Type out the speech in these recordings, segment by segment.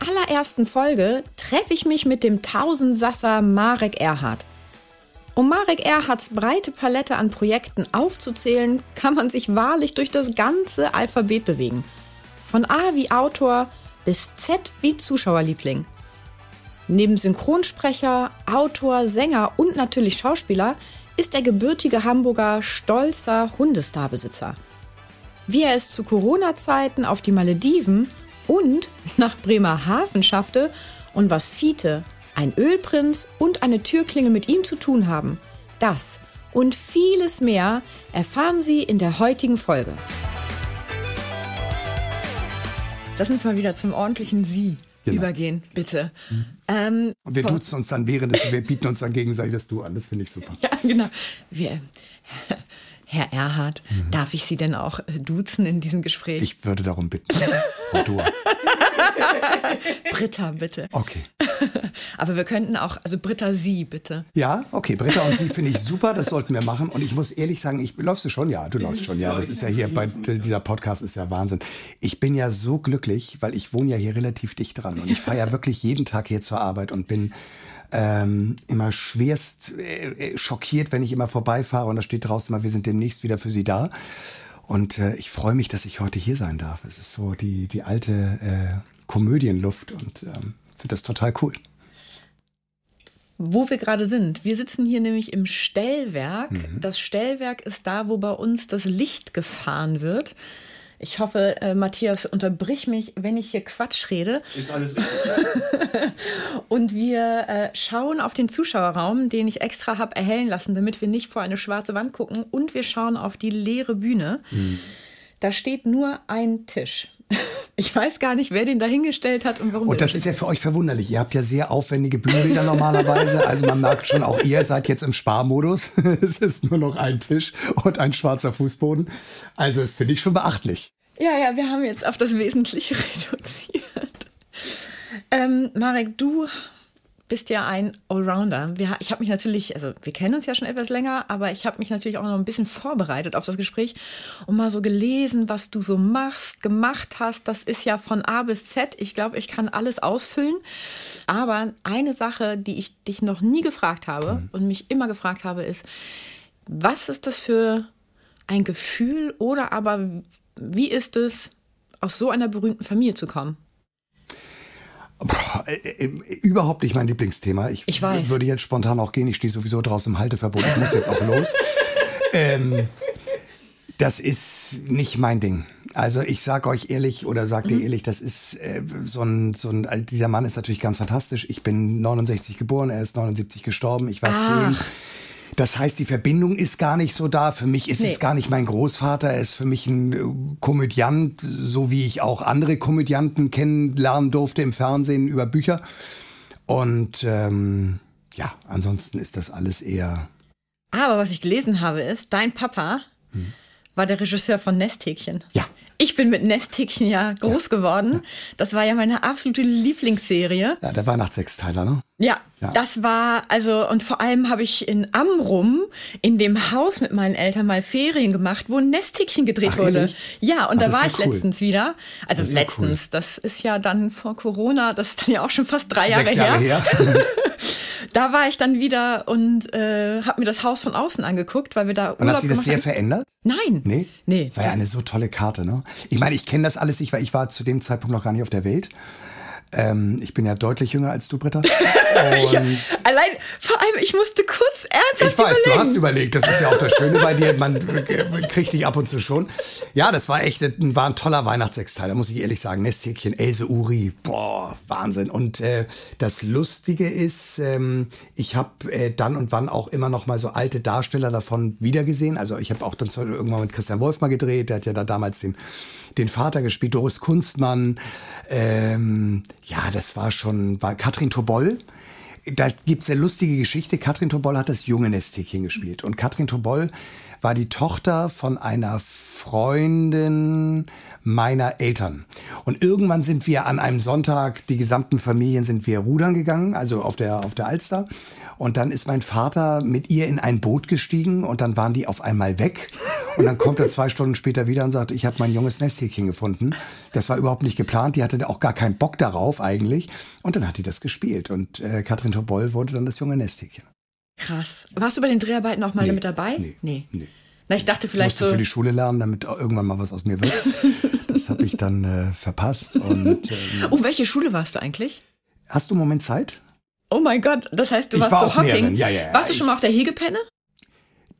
allerersten Folge treffe ich mich mit dem Tausendsasser Marek Erhardt. Um Marek Erhardts breite Palette an Projekten aufzuzählen, kann man sich wahrlich durch das ganze Alphabet bewegen. Von A wie Autor bis Z wie Zuschauerliebling. Neben Synchronsprecher, Autor, Sänger und natürlich Schauspieler ist der gebürtige Hamburger stolzer Hundestarbesitzer. Wie er es zu Corona-Zeiten auf die Malediven und nach Bremerhaven schaffte und was Fiete, ein Ölprinz und eine Türklingel mit ihm zu tun haben. Das und vieles mehr erfahren Sie in der heutigen Folge. Lass uns mal wieder zum ordentlichen Sie genau. übergehen, bitte. Mhm. Ähm, und wir duzen uns dann während des, wir bieten uns dann gegenseitig das Du an. Das finde ich super. Ja, genau. Wir, Herr Erhard, mhm. darf ich Sie denn auch duzen in diesem Gespräch? Ich würde darum bitten. Frau Dua. Britta, bitte. Okay. Aber wir könnten auch, also Britta, Sie, bitte. Ja, okay, Britta und Sie finde ich super, das sollten wir machen. Und ich muss ehrlich sagen, ich läufst du schon? Ja, du läufst schon, ja. Das ist ja hier bei dieser Podcast ist ja Wahnsinn. Ich bin ja so glücklich, weil ich wohne ja hier relativ dicht dran und ich fahre ja wirklich jeden Tag hier zur Arbeit und bin ähm, immer schwerst äh, äh, schockiert, wenn ich immer vorbeifahre und da steht draußen mal, wir sind demnächst wieder für Sie da. Und äh, ich freue mich, dass ich heute hier sein darf. Es ist so die, die alte äh, Komödienluft und ähm, finde das total cool. Wo wir gerade sind. Wir sitzen hier nämlich im Stellwerk. Mhm. Das Stellwerk ist da, wo bei uns das Licht gefahren wird. Ich hoffe, äh, Matthias, unterbrich mich, wenn ich hier Quatsch rede. Ist alles richtig. und wir äh, schauen auf den Zuschauerraum, den ich extra habe erhellen lassen, damit wir nicht vor eine schwarze Wand gucken. Und wir schauen auf die leere Bühne. Mhm. Da steht nur ein Tisch. Ich weiß gar nicht, wer den dahingestellt hat und warum. Und das ist ja für euch verwunderlich. Ihr habt ja sehr aufwendige Bühnenbilder normalerweise. Also man merkt schon, auch ihr seid jetzt im Sparmodus. es ist nur noch ein Tisch und ein schwarzer Fußboden. Also das finde ich schon beachtlich. Ja, ja, wir haben jetzt auf das Wesentliche reduziert. Ähm, Marek, du bist ja ein Allrounder. Wir, ich habe mich natürlich, also wir kennen uns ja schon etwas länger, aber ich habe mich natürlich auch noch ein bisschen vorbereitet auf das Gespräch und mal so gelesen, was du so machst, gemacht hast. Das ist ja von A bis Z. Ich glaube, ich kann alles ausfüllen. Aber eine Sache, die ich dich noch nie gefragt habe mhm. und mich immer gefragt habe, ist, was ist das für ein Gefühl oder aber wie ist es, aus so einer berühmten Familie zu kommen? Boah, äh, äh, überhaupt nicht mein Lieblingsthema. Ich, ich weiß. würde jetzt spontan auch gehen. Ich stehe sowieso draußen im Halteverbot. Ich muss jetzt auch los. ähm, das ist nicht mein Ding. Also ich sage euch ehrlich oder sag dir mhm. ehrlich, das ist äh, so ein, so ein, also dieser Mann ist natürlich ganz fantastisch. Ich bin 69 geboren, er ist 79 gestorben, ich war ah. 10. Das heißt, die Verbindung ist gar nicht so da. Für mich ist nee. es gar nicht mein Großvater. Er ist für mich ein äh, Komödiant, so wie ich auch andere Komödianten kennenlernen durfte im Fernsehen über Bücher. Und ähm, ja, ansonsten ist das alles eher. Aber was ich gelesen habe, ist, dein Papa hm. war der Regisseur von Nesthäkchen. Ja. Ich bin mit Nesthäkchen ja groß ja. geworden. Das war ja meine absolute Lieblingsserie. Ja, der Weihnachtssechsteiler, ne? Ja, ja, das war, also, und vor allem habe ich in Amrum, in dem Haus mit meinen Eltern mal Ferien gemacht, wo ein Nesthäkchen gedreht Ach, wurde. Ehrlich? Ja, und Ach, da war ich cool. letztens wieder. Also das letztens, cool. das ist ja dann vor Corona, das ist dann ja auch schon fast drei Jahre, Jahre her. her. da war ich dann wieder und äh, habe mir das Haus von außen angeguckt, weil wir da Und hat sich das sehr haben. verändert? Nein. Nee? Nee. Das war ja eine so tolle Karte, ne? Ich meine, ich kenne das alles, ich war, ich war zu dem Zeitpunkt noch gar nicht auf der Welt. Ähm, ich bin ja deutlich jünger als du, Britta. ja, allein, vor allem, ich musste kurz ernsthaft Ich weiß, überlegen. du hast überlegt. Das ist ja auch das Schöne bei dir. Man kriegt dich ab und zu schon. Ja, das war echt, war ein toller Weihnachtssexteil. muss ich ehrlich sagen. Nesthäkchen, Else Uri, boah, Wahnsinn. Und äh, das Lustige ist, ähm, ich habe äh, dann und wann auch immer noch mal so alte Darsteller davon wiedergesehen. Also ich habe auch dann irgendwann mit Christian Wolf mal gedreht. Der hat ja da damals den den Vater gespielt, Doris Kunstmann. Ähm, ja, das war schon, war Katrin Toboll. Da gibt es eine lustige Geschichte. Katrin Toboll hat das junge Nesthäkchen gespielt. Und Katrin Toboll war die Tochter von einer Freundin meiner Eltern. Und irgendwann sind wir an einem Sonntag, die gesamten Familien sind wir rudern gegangen, also auf der, auf der Alster. Und dann ist mein Vater mit ihr in ein Boot gestiegen und dann waren die auf einmal weg. Und dann kommt er zwei Stunden später wieder und sagt, ich habe mein junges Nesthäkchen gefunden. Das war überhaupt nicht geplant. Die hatte auch gar keinen Bock darauf eigentlich. Und dann hat die das gespielt. Und äh, Katrin Toboll wurde dann das junge Nesthäkchen. Krass. Warst du bei den Dreharbeiten auch mal nee, mit dabei? Nee. nee. nee. Na, ich dachte vielleicht ich musste so. für die Schule lernen, damit irgendwann mal was aus mir wird. das habe ich dann äh, verpasst. Und, ähm, oh, welche Schule warst du eigentlich? Hast du einen Moment Zeit? Oh mein Gott, das heißt, du warst war so Hopping. Ja, ja, ja. Warst du schon mal auf der Hegepenne?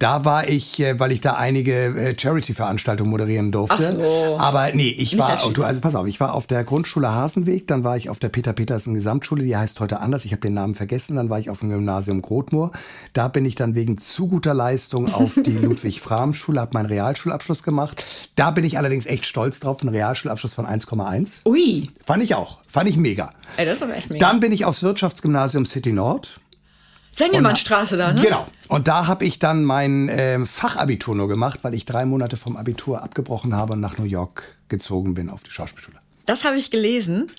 Da war ich, äh, weil ich da einige äh, Charity-Veranstaltungen moderieren durfte. Ach so. Aber nee, ich war, du, also pass auf, ich war auf der Grundschule Hasenweg, dann war ich auf der Peter Petersen Gesamtschule, die heißt heute anders, ich habe den Namen vergessen, dann war ich auf dem Gymnasium Grotmoor. Da bin ich dann wegen zu guter Leistung auf die Ludwig-Frahm-Schule, habe meinen Realschulabschluss gemacht. Da bin ich allerdings echt stolz drauf, einen Realschulabschluss von 1,1. Ui. Fand ich auch, fand ich mega. Ey, das ist aber echt mega. Dann bin ich aufs Wirtschaftsgymnasium City Nord. Sengelmannstraße da, ne? Genau. Und da habe ich dann mein äh, Fachabitur nur gemacht, weil ich drei Monate vom Abitur abgebrochen habe und nach New York gezogen bin auf die Schauspielschule. Das habe ich gelesen.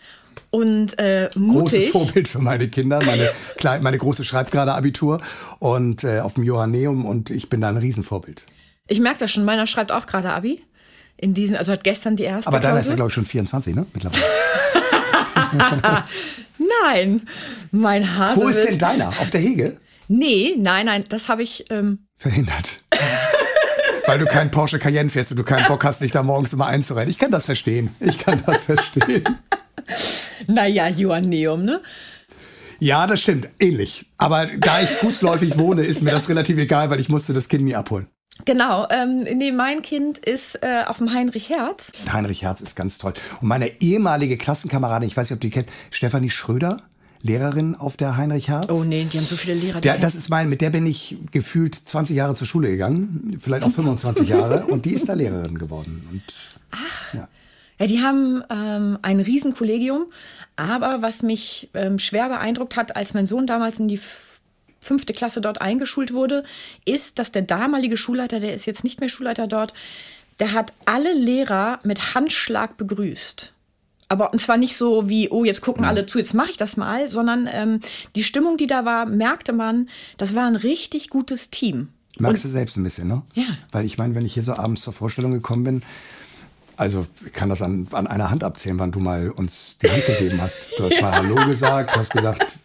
Und äh, mutig. Großes Vorbild für meine Kinder. Meine, Kleine, meine Große schreibt gerade Abitur und äh, auf dem Johanneum und ich bin da ein Riesenvorbild. Ich merke das schon, meiner schreibt auch gerade Abi. In diesen, also hat gestern die erste. Aber deiner ist ja, glaube ich, schon 24, ne? Mittlerweile. Nein, mein Hase. Wo ist denn deiner? Auf der Hege? Nee, nein, nein, das habe ich. Ähm Verhindert. Weil du keinen Porsche Cayenne fährst und du keinen Bock hast, dich da morgens immer einzurennen. Ich kann das verstehen. Ich kann das verstehen. naja, Joanneum, ne? Ja, das stimmt. Ähnlich. Aber da ich fußläufig wohne, ist mir das relativ egal, weil ich musste das Kind nie abholen. Genau, ähm, nee, mein Kind ist äh, auf dem Heinrich Herz. Heinrich Herz ist ganz toll. Und meine ehemalige Klassenkameradin, ich weiß nicht, ob du die kennst, Stefanie Schröder, Lehrerin auf der Heinrich Herz. Oh nee, die haben so viele Lehrer. Der, das ist mein, mit der bin ich gefühlt 20 Jahre zur Schule gegangen, vielleicht auch 25 Jahre, und die ist da Lehrerin geworden. Und, Ach. Ja. Ja, die haben ähm, ein Riesenkollegium. Aber was mich ähm, schwer beeindruckt hat, als mein Sohn damals in die fünfte Klasse dort eingeschult wurde, ist, dass der damalige Schulleiter, der ist jetzt nicht mehr Schulleiter dort, der hat alle Lehrer mit Handschlag begrüßt. Aber und zwar nicht so wie, oh, jetzt gucken alle zu, jetzt mache ich das mal, sondern ähm, die Stimmung, die da war, merkte man, das war ein richtig gutes Team. Merkst du selbst ein bisschen, ne? Ja. Weil ich meine, wenn ich hier so abends zur Vorstellung gekommen bin, also ich kann das an, an einer Hand abzählen, wann du mal uns die Hand gegeben hast. Du hast mal Hallo gesagt, hast gesagt,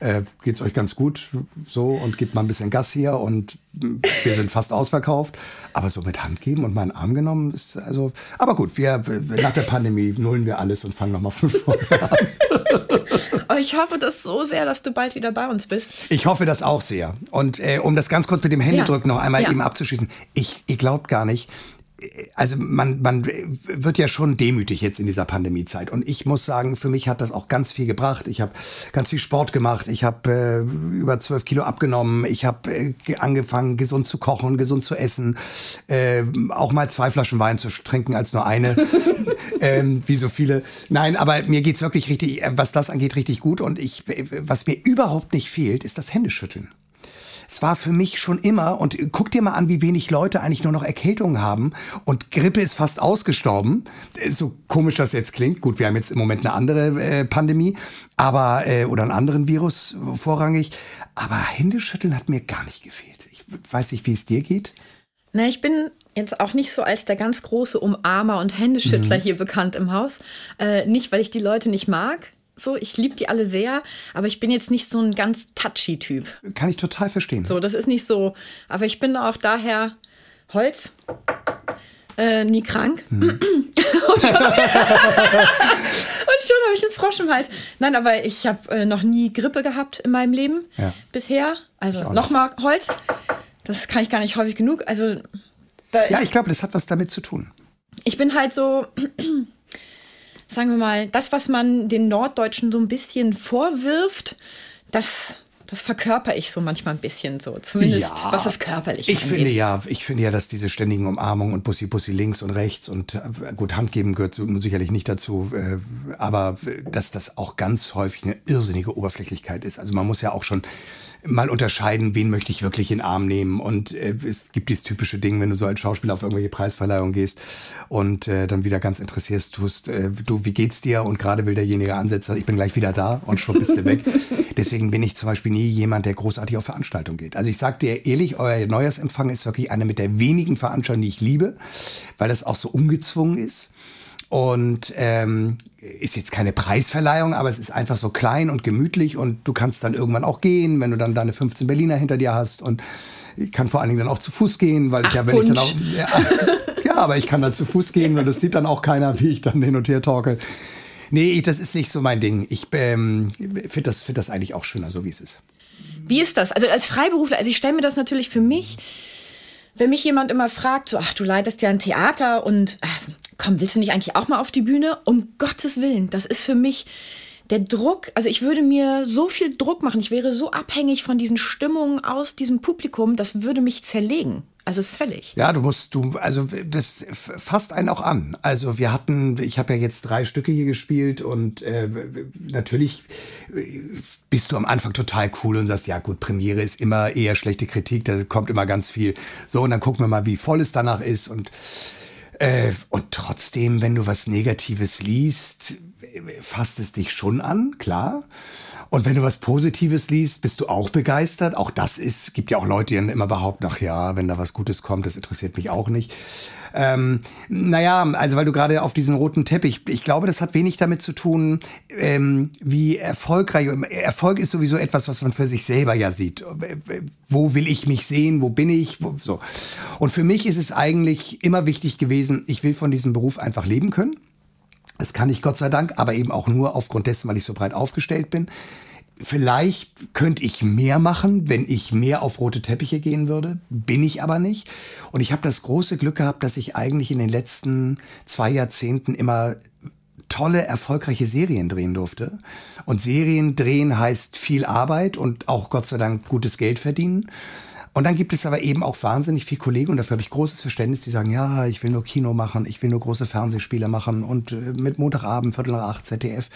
äh, geht's euch ganz gut so und gib mal ein bisschen Gas hier und wir sind fast ausverkauft. Aber so mit Hand geben und meinen Arm genommen ist also. Aber gut, wir nach der Pandemie nullen wir alles und fangen nochmal von vorne an. Aber ich hoffe das so sehr, dass du bald wieder bei uns bist. Ich hoffe das auch sehr. Und äh, um das ganz kurz mit dem Händedrücken ja. noch einmal ja. eben abzuschließen, ich, ihr glaubt gar nicht, also man, man wird ja schon demütig jetzt in dieser Pandemiezeit. Und ich muss sagen, für mich hat das auch ganz viel gebracht. Ich habe ganz viel Sport gemacht. Ich habe äh, über zwölf Kilo abgenommen. Ich habe äh, angefangen, gesund zu kochen, gesund zu essen. Äh, auch mal zwei Flaschen Wein zu trinken als nur eine. ähm, wie so viele. Nein, aber mir geht's wirklich richtig, was das angeht, richtig gut. Und ich, was mir überhaupt nicht fehlt, ist das Händeschütteln es war für mich schon immer, und guck dir mal an, wie wenig Leute eigentlich nur noch Erkältungen haben und Grippe ist fast ausgestorben. So komisch das jetzt klingt. Gut, wir haben jetzt im Moment eine andere äh, Pandemie, aber, äh, oder einen anderen Virus vorrangig. Aber Händeschütteln hat mir gar nicht gefehlt. Ich weiß nicht, wie es dir geht. Na, ich bin jetzt auch nicht so als der ganz große Umarmer und Händeschüttler mhm. hier bekannt im Haus. Äh, nicht, weil ich die Leute nicht mag. So, ich liebe die alle sehr, aber ich bin jetzt nicht so ein ganz touchy Typ. Kann ich total verstehen. So, das ist nicht so. Aber ich bin auch daher Holz. Äh, nie krank. Mhm. und schon, habe ich einen Frosch im Hals. Nein, aber ich habe äh, noch nie Grippe gehabt in meinem Leben ja. bisher. Also nochmal Holz. Das kann ich gar nicht häufig genug. Also ja, ich glaube, das hat was damit zu tun. Ich bin halt so sagen wir mal, das, was man den Norddeutschen so ein bisschen vorwirft, das, das verkörper ich so manchmal ein bisschen so, zumindest ja, was das körperliche ich angeht. Finde ja, ich finde ja, dass diese ständigen Umarmungen und Bussi Bussi links und rechts und äh, gut, Handgeben gehört so, sicherlich nicht dazu, äh, aber dass das auch ganz häufig eine irrsinnige Oberflächlichkeit ist. Also man muss ja auch schon mal unterscheiden, wen möchte ich wirklich in den Arm nehmen. Und äh, es gibt dieses typische Ding, wenn du so als Schauspieler auf irgendwelche Preisverleihungen gehst und äh, dann wieder ganz interessierst tust, äh, du, wie geht's dir? Und gerade will derjenige ansetzen, ich bin gleich wieder da und schon bist du weg. Deswegen bin ich zum Beispiel nie jemand, der großartig auf Veranstaltungen geht. Also ich sag dir ehrlich, euer Neujahrsempfang ist wirklich eine mit der wenigen Veranstaltungen, die ich liebe, weil das auch so ungezwungen ist. Und ähm, ist jetzt keine Preisverleihung, aber es ist einfach so klein und gemütlich und du kannst dann irgendwann auch gehen, wenn du dann deine 15 Berliner hinter dir hast und ich kann vor allen Dingen dann auch zu Fuß gehen, weil Ach, ich ja, wenn Punsch. ich dann auch, ja, ja, aber ich kann dann zu Fuß gehen, weil das sieht dann auch keiner, wie ich dann hin und her talke. Nee, das ist nicht so mein Ding. Ich ähm, finde das, find das eigentlich auch schöner, so wie es ist. Wie ist das? Also als Freiberufler, also ich stelle mir das natürlich für mich, wenn mich jemand immer fragt, so, ach, du leitest ja ein Theater und ach, komm, willst du nicht eigentlich auch mal auf die Bühne? Um Gottes Willen, das ist für mich der Druck, also ich würde mir so viel Druck machen, ich wäre so abhängig von diesen Stimmungen aus diesem Publikum, das würde mich zerlegen. Also völlig. Ja, du musst, du, also das fasst einen auch an. Also wir hatten, ich habe ja jetzt drei Stücke hier gespielt und äh, natürlich bist du am Anfang total cool und sagst, ja gut, Premiere ist immer eher schlechte Kritik, da kommt immer ganz viel. So, und dann gucken wir mal, wie voll es danach ist und äh, und trotzdem, wenn du was Negatives liest, fasst es dich schon an, klar. Und wenn du was Positives liest, bist du auch begeistert. Auch das ist, gibt ja auch Leute, die dann immer behaupten, ach ja, wenn da was Gutes kommt, das interessiert mich auch nicht. Ähm, naja, also weil du gerade auf diesen roten Teppich, ich glaube, das hat wenig damit zu tun, ähm, wie erfolgreich. Erfolg ist sowieso etwas, was man für sich selber ja sieht. Wo will ich mich sehen? Wo bin ich? Wo, so. Und für mich ist es eigentlich immer wichtig gewesen, ich will von diesem Beruf einfach leben können. Das kann ich Gott sei Dank, aber eben auch nur aufgrund dessen, weil ich so breit aufgestellt bin. Vielleicht könnte ich mehr machen, wenn ich mehr auf rote Teppiche gehen würde. Bin ich aber nicht. Und ich habe das große Glück gehabt, dass ich eigentlich in den letzten zwei Jahrzehnten immer tolle, erfolgreiche Serien drehen durfte. Und Serien drehen heißt viel Arbeit und auch Gott sei Dank gutes Geld verdienen. Und dann gibt es aber eben auch wahnsinnig viele Kollegen, und dafür habe ich großes Verständnis, die sagen, ja, ich will nur Kino machen, ich will nur große Fernsehspiele machen und äh, mit Montagabend, Viertel nach acht, ZDF.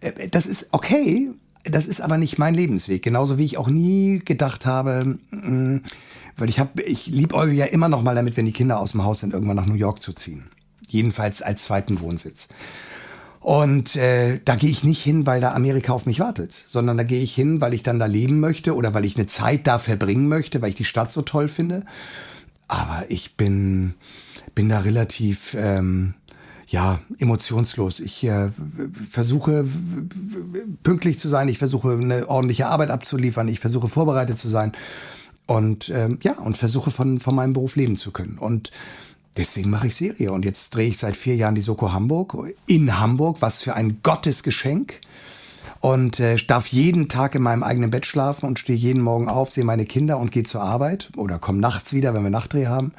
Äh, das ist okay, das ist aber nicht mein Lebensweg. Genauso wie ich auch nie gedacht habe, mm, weil ich habe, ich liebäugel ja immer noch mal damit, wenn die Kinder aus dem Haus sind, irgendwann nach New York zu ziehen. Jedenfalls als zweiten Wohnsitz. Und äh, da gehe ich nicht hin, weil da Amerika auf mich wartet, sondern da gehe ich hin, weil ich dann da leben möchte oder weil ich eine Zeit da verbringen möchte, weil ich die Stadt so toll finde. Aber ich bin, bin da relativ ähm, ja, emotionslos. Ich äh, versuche pünktlich zu sein, ich versuche eine ordentliche Arbeit abzuliefern, ich versuche vorbereitet zu sein und ähm, ja, und versuche von, von meinem Beruf leben zu können. Und Deswegen mache ich Serie. Und jetzt drehe ich seit vier Jahren die Soko Hamburg in Hamburg. Was für ein Gottesgeschenk. Und äh, darf jeden Tag in meinem eigenen Bett schlafen und stehe jeden Morgen auf, sehe meine Kinder und gehe zur Arbeit. Oder komme nachts wieder, wenn wir Nachtdreh haben.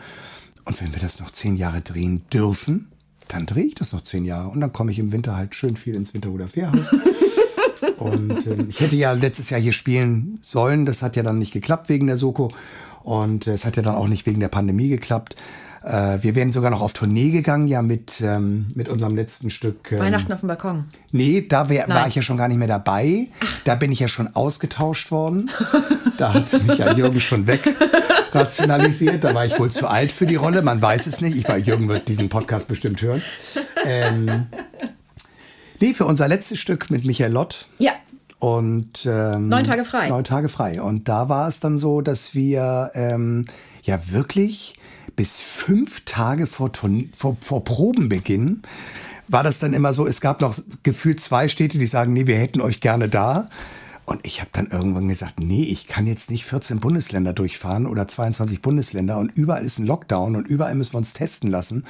Und wenn wir das noch zehn Jahre drehen dürfen, dann drehe ich das noch zehn Jahre. Und dann komme ich im Winter halt schön viel ins Winterhuder Fährhaus. und äh, ich hätte ja letztes Jahr hier spielen sollen. Das hat ja dann nicht geklappt wegen der Soko. Und äh, es hat ja dann auch nicht wegen der Pandemie geklappt. Äh, wir wären sogar noch auf Tournee gegangen, ja, mit, ähm, mit unserem letzten Stück. Ähm, Weihnachten auf dem Balkon. Nee, da wär, war ich ja schon gar nicht mehr dabei. Ach. Da bin ich ja schon ausgetauscht worden. da hat mich ja Jürgen schon weg rationalisiert. Da war ich wohl zu alt für die Rolle. Man weiß es nicht. Ich war, Jürgen wird diesen Podcast bestimmt hören. Ähm, nee, für unser letztes Stück mit Michael Lott. Ja. Und ähm, neun Tage frei. Neun Tage frei. Und da war es dann so, dass wir ähm, ja wirklich bis fünf Tage vor, vor, vor Probenbeginn war das dann immer so, es gab noch gefühlt zwei Städte, die sagen, nee, wir hätten euch gerne da. Und ich habe dann irgendwann gesagt, nee, ich kann jetzt nicht 14 Bundesländer durchfahren oder 22 Bundesländer und überall ist ein Lockdown und überall müssen wir uns testen lassen.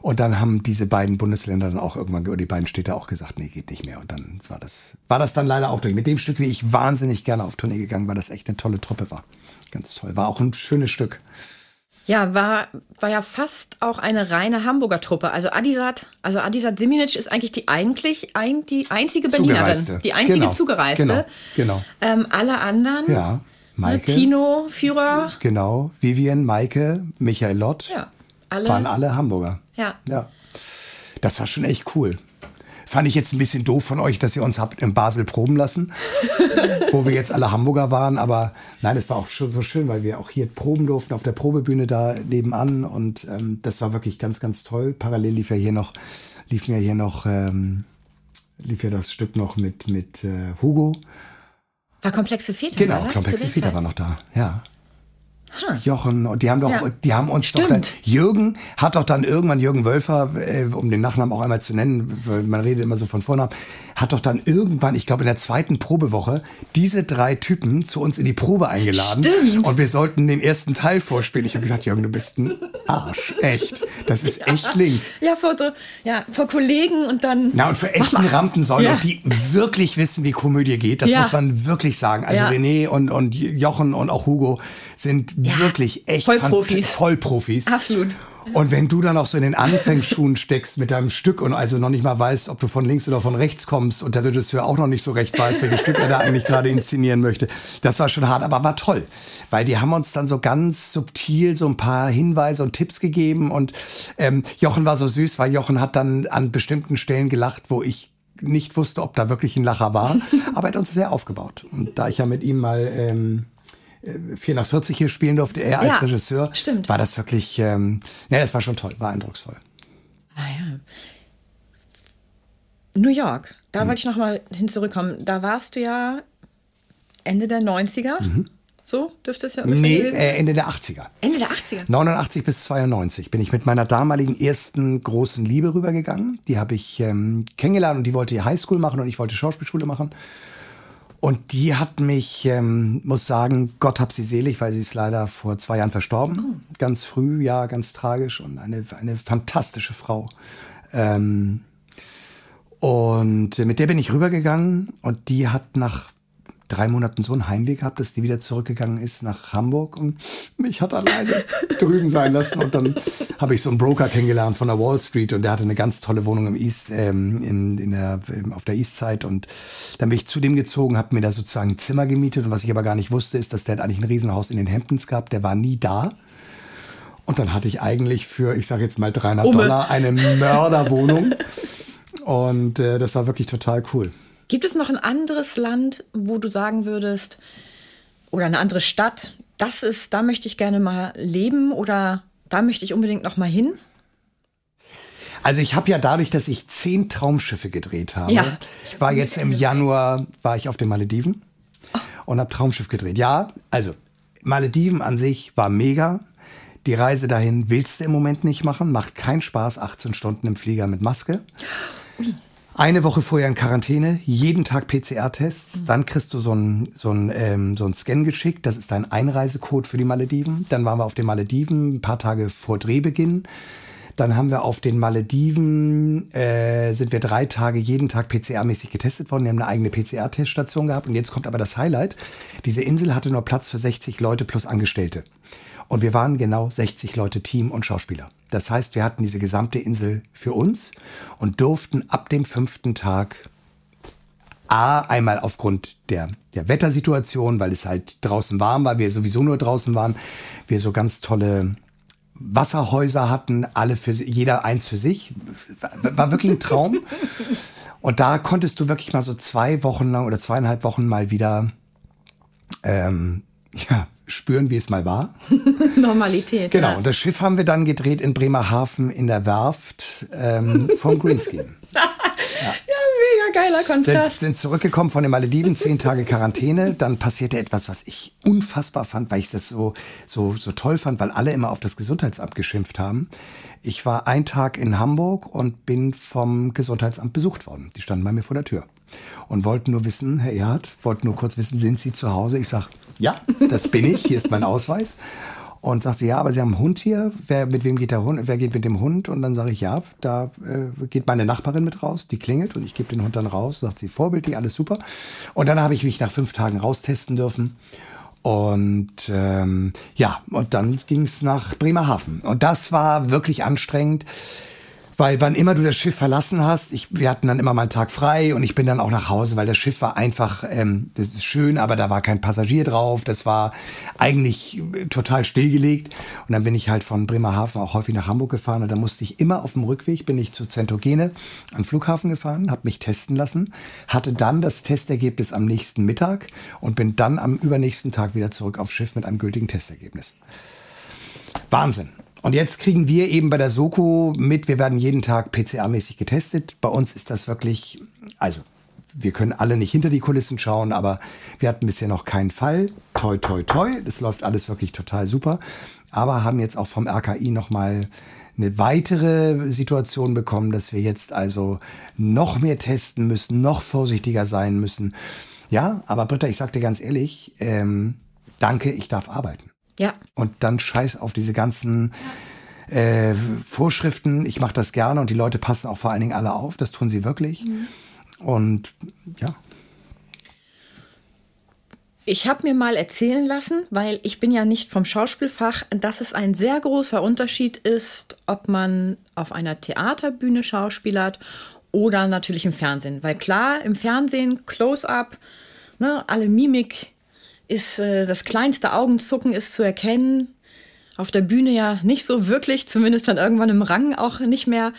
Und dann haben diese beiden Bundesländer dann auch irgendwann, oder die beiden Städte auch gesagt, nee, geht nicht mehr. Und dann war das, war das dann leider auch durch. Mit dem Stück, wie ich wahnsinnig gerne auf Tournee gegangen, weil das echt eine tolle Truppe war. Ganz toll. War auch ein schönes Stück. Ja, war, war ja fast auch eine reine Hamburger Truppe. Also Adisat, also Adisat Siminic ist eigentlich die eigentlich ein, die einzige Berlinerin, Zugereiste. die einzige Genau, Zugereiste. genau, genau. Ähm, alle anderen, Ja, ne, Maike. Tino, Führer, Genau, Vivian, Maike, Michael Lott, ja, alle. waren alle Hamburger. Ja. Ja. Das war schon echt cool. Fand ich jetzt ein bisschen doof von euch, dass ihr uns habt in Basel proben lassen, wo wir jetzt alle Hamburger waren. Aber nein, es war auch schon so schön, weil wir auch hier proben durften auf der Probebühne da nebenan. Und ähm, das war wirklich ganz, ganz toll. Parallel lief ja hier noch, liefen ja hier noch, ähm, lief ja das Stück noch mit, mit äh, Hugo. War komplexe Väter. Genau, das Komplexe Väter war noch da, ja. Jochen, und die haben doch, Ja. die haben uns doch dann, Stimmt. Jürgen hat doch dann irgendwann, Jürgen Wölfer, äh, um den Nachnamen auch einmal zu nennen, weil man redet immer so von Vornamen, hat doch dann irgendwann, ich glaube in der zweiten Probewoche, diese drei Typen zu uns in die Probe eingeladen. Stimmt. Und wir sollten den ersten Teil vorspielen. Ich habe gesagt, Jürgen, du bist ein Arsch, echt. Das ist echt link. Ja, vor so, ja, vor Kollegen und dann. Na, und für echten Rampensäulen, Ja. die wirklich wissen, wie Komödie geht, das Ja. muss man wirklich sagen. Also Ja. René und, und Jochen und auch Hugo sind wirklich echt Vollprofis. Vollprofis. Absolut. Und wenn du dann auch so in den Anfangsschuhen steckst mit deinem Stück und also noch nicht mal weißt, ob du von links oder von rechts kommst und der Regisseur auch noch nicht so recht weiß, welches Stück er da eigentlich gerade inszenieren möchte, das war schon hart, aber war toll. Weil die haben uns dann so ganz subtil so ein paar Hinweise und Tipps gegeben und ähm, Jochen war so süß, weil Jochen hat dann an bestimmten Stellen gelacht, wo ich nicht wusste, ob da wirklich ein Lacher war, aber er hat uns sehr aufgebaut. Und da ich ja mit ihm mal ähm, 4 nach 40 hier spielen durfte, er als Ja, Regisseur, stimmt. war das wirklich, ähm, ja, das war schon toll, war eindrucksvoll. Ah, ja. New York, da wollte ich noch mal hin zurückkommen. Da warst du ja Ende der 90er. So dürfte es ja ungefähr Nee, äh, Ende der 80er. Ende der 80er. 89 bis 92 bin ich mit meiner damaligen ersten großen Liebe rübergegangen. Die habe ich ähm, kennengelernt und die wollte die Highschool machen und ich wollte Schauspielschule machen. Und die hat mich, ähm, muss sagen, Gott hab sie selig, weil sie ist leider vor zwei Jahren verstorben. Ganz früh, ja, ganz tragisch und eine, eine fantastische Frau. Ähm, und mit der bin ich rübergegangen und die hat nach drei Monaten so einen Heimweh gehabt, dass die wieder zurückgegangen ist nach Hamburg und mich hat alleine drüben sein lassen. Und dann habe ich so einen Broker kennengelernt von der Wall Street und der hatte eine ganz tolle Wohnung im East, ähm, in, in der, auf der East Side. Und dann bin ich zu dem gezogen, habe mir da sozusagen ein Zimmer gemietet. Und was ich aber gar nicht wusste, ist, dass der hat eigentlich ein Riesenhaus in den Hamptons gehabt. Der war nie da. Und dann hatte ich eigentlich für, ich sage jetzt mal 300 Umme. Dollar eine Mörderwohnung. Und äh, das war wirklich total cool. Gibt es noch ein anderes Land, wo du sagen würdest, oder eine andere Stadt, das ist, da möchte ich gerne mal leben oder da möchte ich unbedingt noch mal hin? Also ich habe ja dadurch, dass ich zehn Traumschiffe gedreht habe, Ja. ich war jetzt im Januar, war ich auf den Malediven und habe Traumschiff gedreht. Ja, also Malediven an sich war mega. Die Reise dahin willst du im Moment nicht machen, macht keinen Spaß, 18 Stunden im Flieger mit Maske. Eine Woche vorher in Quarantäne, jeden Tag PCR-Tests, dann kriegst du so einen so einen, ähm, so einen Scan geschickt, das ist dein Einreisecode für die Malediven. Dann waren wir auf den Malediven, ein paar Tage vor Drehbeginn. Dann haben wir auf den Malediven, äh, sind wir drei Tage jeden Tag PCR-mäßig getestet worden. Wir haben eine eigene PCR-Teststation gehabt. Und jetzt kommt aber das Highlight. Diese Insel hatte nur Platz für 60 Leute plus Angestellte. Und wir waren genau 60 Leute Team und Schauspieler. Das heißt, wir hatten diese gesamte Insel für uns und durften ab dem fünften Tag A, einmal aufgrund der, der Wettersituation, weil es halt draußen warm war, wir sowieso nur draußen waren, wir so ganz tolle Wasserhäuser hatten, alle für jeder eins für sich. War, war wirklich ein Traum. Und da konntest du wirklich mal so zwei Wochen lang oder zweieinhalb Wochen mal wieder ähm, ja, spüren, wie es mal war. Normalität. Genau, Ja. und das Schiff haben wir dann gedreht in Bremerhaven in der Werft ähm, vom Greenskin. ja, mega geiler sind, Kontrast. sind zurückgekommen von den Malediven, zehn Tage Quarantäne. Dann passierte etwas, was ich unfassbar fand, weil ich das so, so, so toll fand, weil alle immer auf das Gesundheitsamt geschimpft haben. Ich war ein Tag in Hamburg und bin vom Gesundheitsamt besucht worden. Die standen bei mir vor der Tür und wollten nur wissen, Herr Erhard, wollten nur kurz wissen, sind Sie zu Hause? Ich sag, ja, das bin ich, hier ist mein Ausweis. Und sagt sie, ja, aber Sie haben einen Hund hier. Wer, mit wem geht der Hund? Wer geht mit dem Hund? Und dann sage ich, ja, da äh, geht meine Nachbarin mit raus, die klingelt und ich gebe den Hund dann raus. Sagt sie, vorbildlich, alles super. Und dann habe ich mich nach fünf Tagen raustesten dürfen. Und ähm, ja, und dann ging es nach Bremerhaven. Und das war wirklich anstrengend. Weil wann immer du das Schiff verlassen hast, ich, wir hatten dann immer mal einen Tag frei und ich bin dann auch nach Hause, weil das Schiff war einfach, ähm, das ist schön, aber da war kein Passagier drauf. Das war eigentlich äh, total stillgelegt. Und dann bin ich halt von Bremerhaven auch häufig nach Hamburg gefahren und da musste ich immer auf dem Rückweg, bin ich zu Zentogene den Flughafen gefahren, habe mich testen lassen, hatte dann das Testergebnis am nächsten Mittag und bin dann am übernächsten Tag wieder zurück aufs Schiff mit einem gültigen Testergebnis. Wahnsinn. Und jetzt kriegen wir eben bei der Soko mit, wir werden jeden Tag PCR-mäßig getestet. Bei uns ist das wirklich, also wir können alle nicht hinter die Kulissen schauen, aber wir hatten bisher noch keinen Fall. Toi, toi, toi. Das läuft alles wirklich total super. Aber haben jetzt auch vom RKI nochmal eine weitere Situation bekommen, dass wir jetzt also noch mehr testen müssen, noch vorsichtiger sein müssen. Ja, aber Britta, ich sag dir ganz ehrlich, ähm, danke, ich darf arbeiten. Ja. Und dann scheiß auf diese ganzen äh, Vorschriften. Ich mache das gerne und die Leute passen auch vor allen Dingen alle auf. Das tun sie wirklich. Mhm. Und ja. Ich habe mir mal erzählen lassen, weil ich bin ja nicht vom Schauspielfach, dass es ein sehr großer Unterschied ist, ob man auf einer Theaterbühne schauspielert oder natürlich im Fernsehen. Weil klar, im Fernsehen, Close-up, ne, alle Mimik ist äh, das kleinste Augenzucken ist zu erkennen. Auf der Bühne ja nicht so wirklich, zumindest dann irgendwann im Rang auch nicht mehr.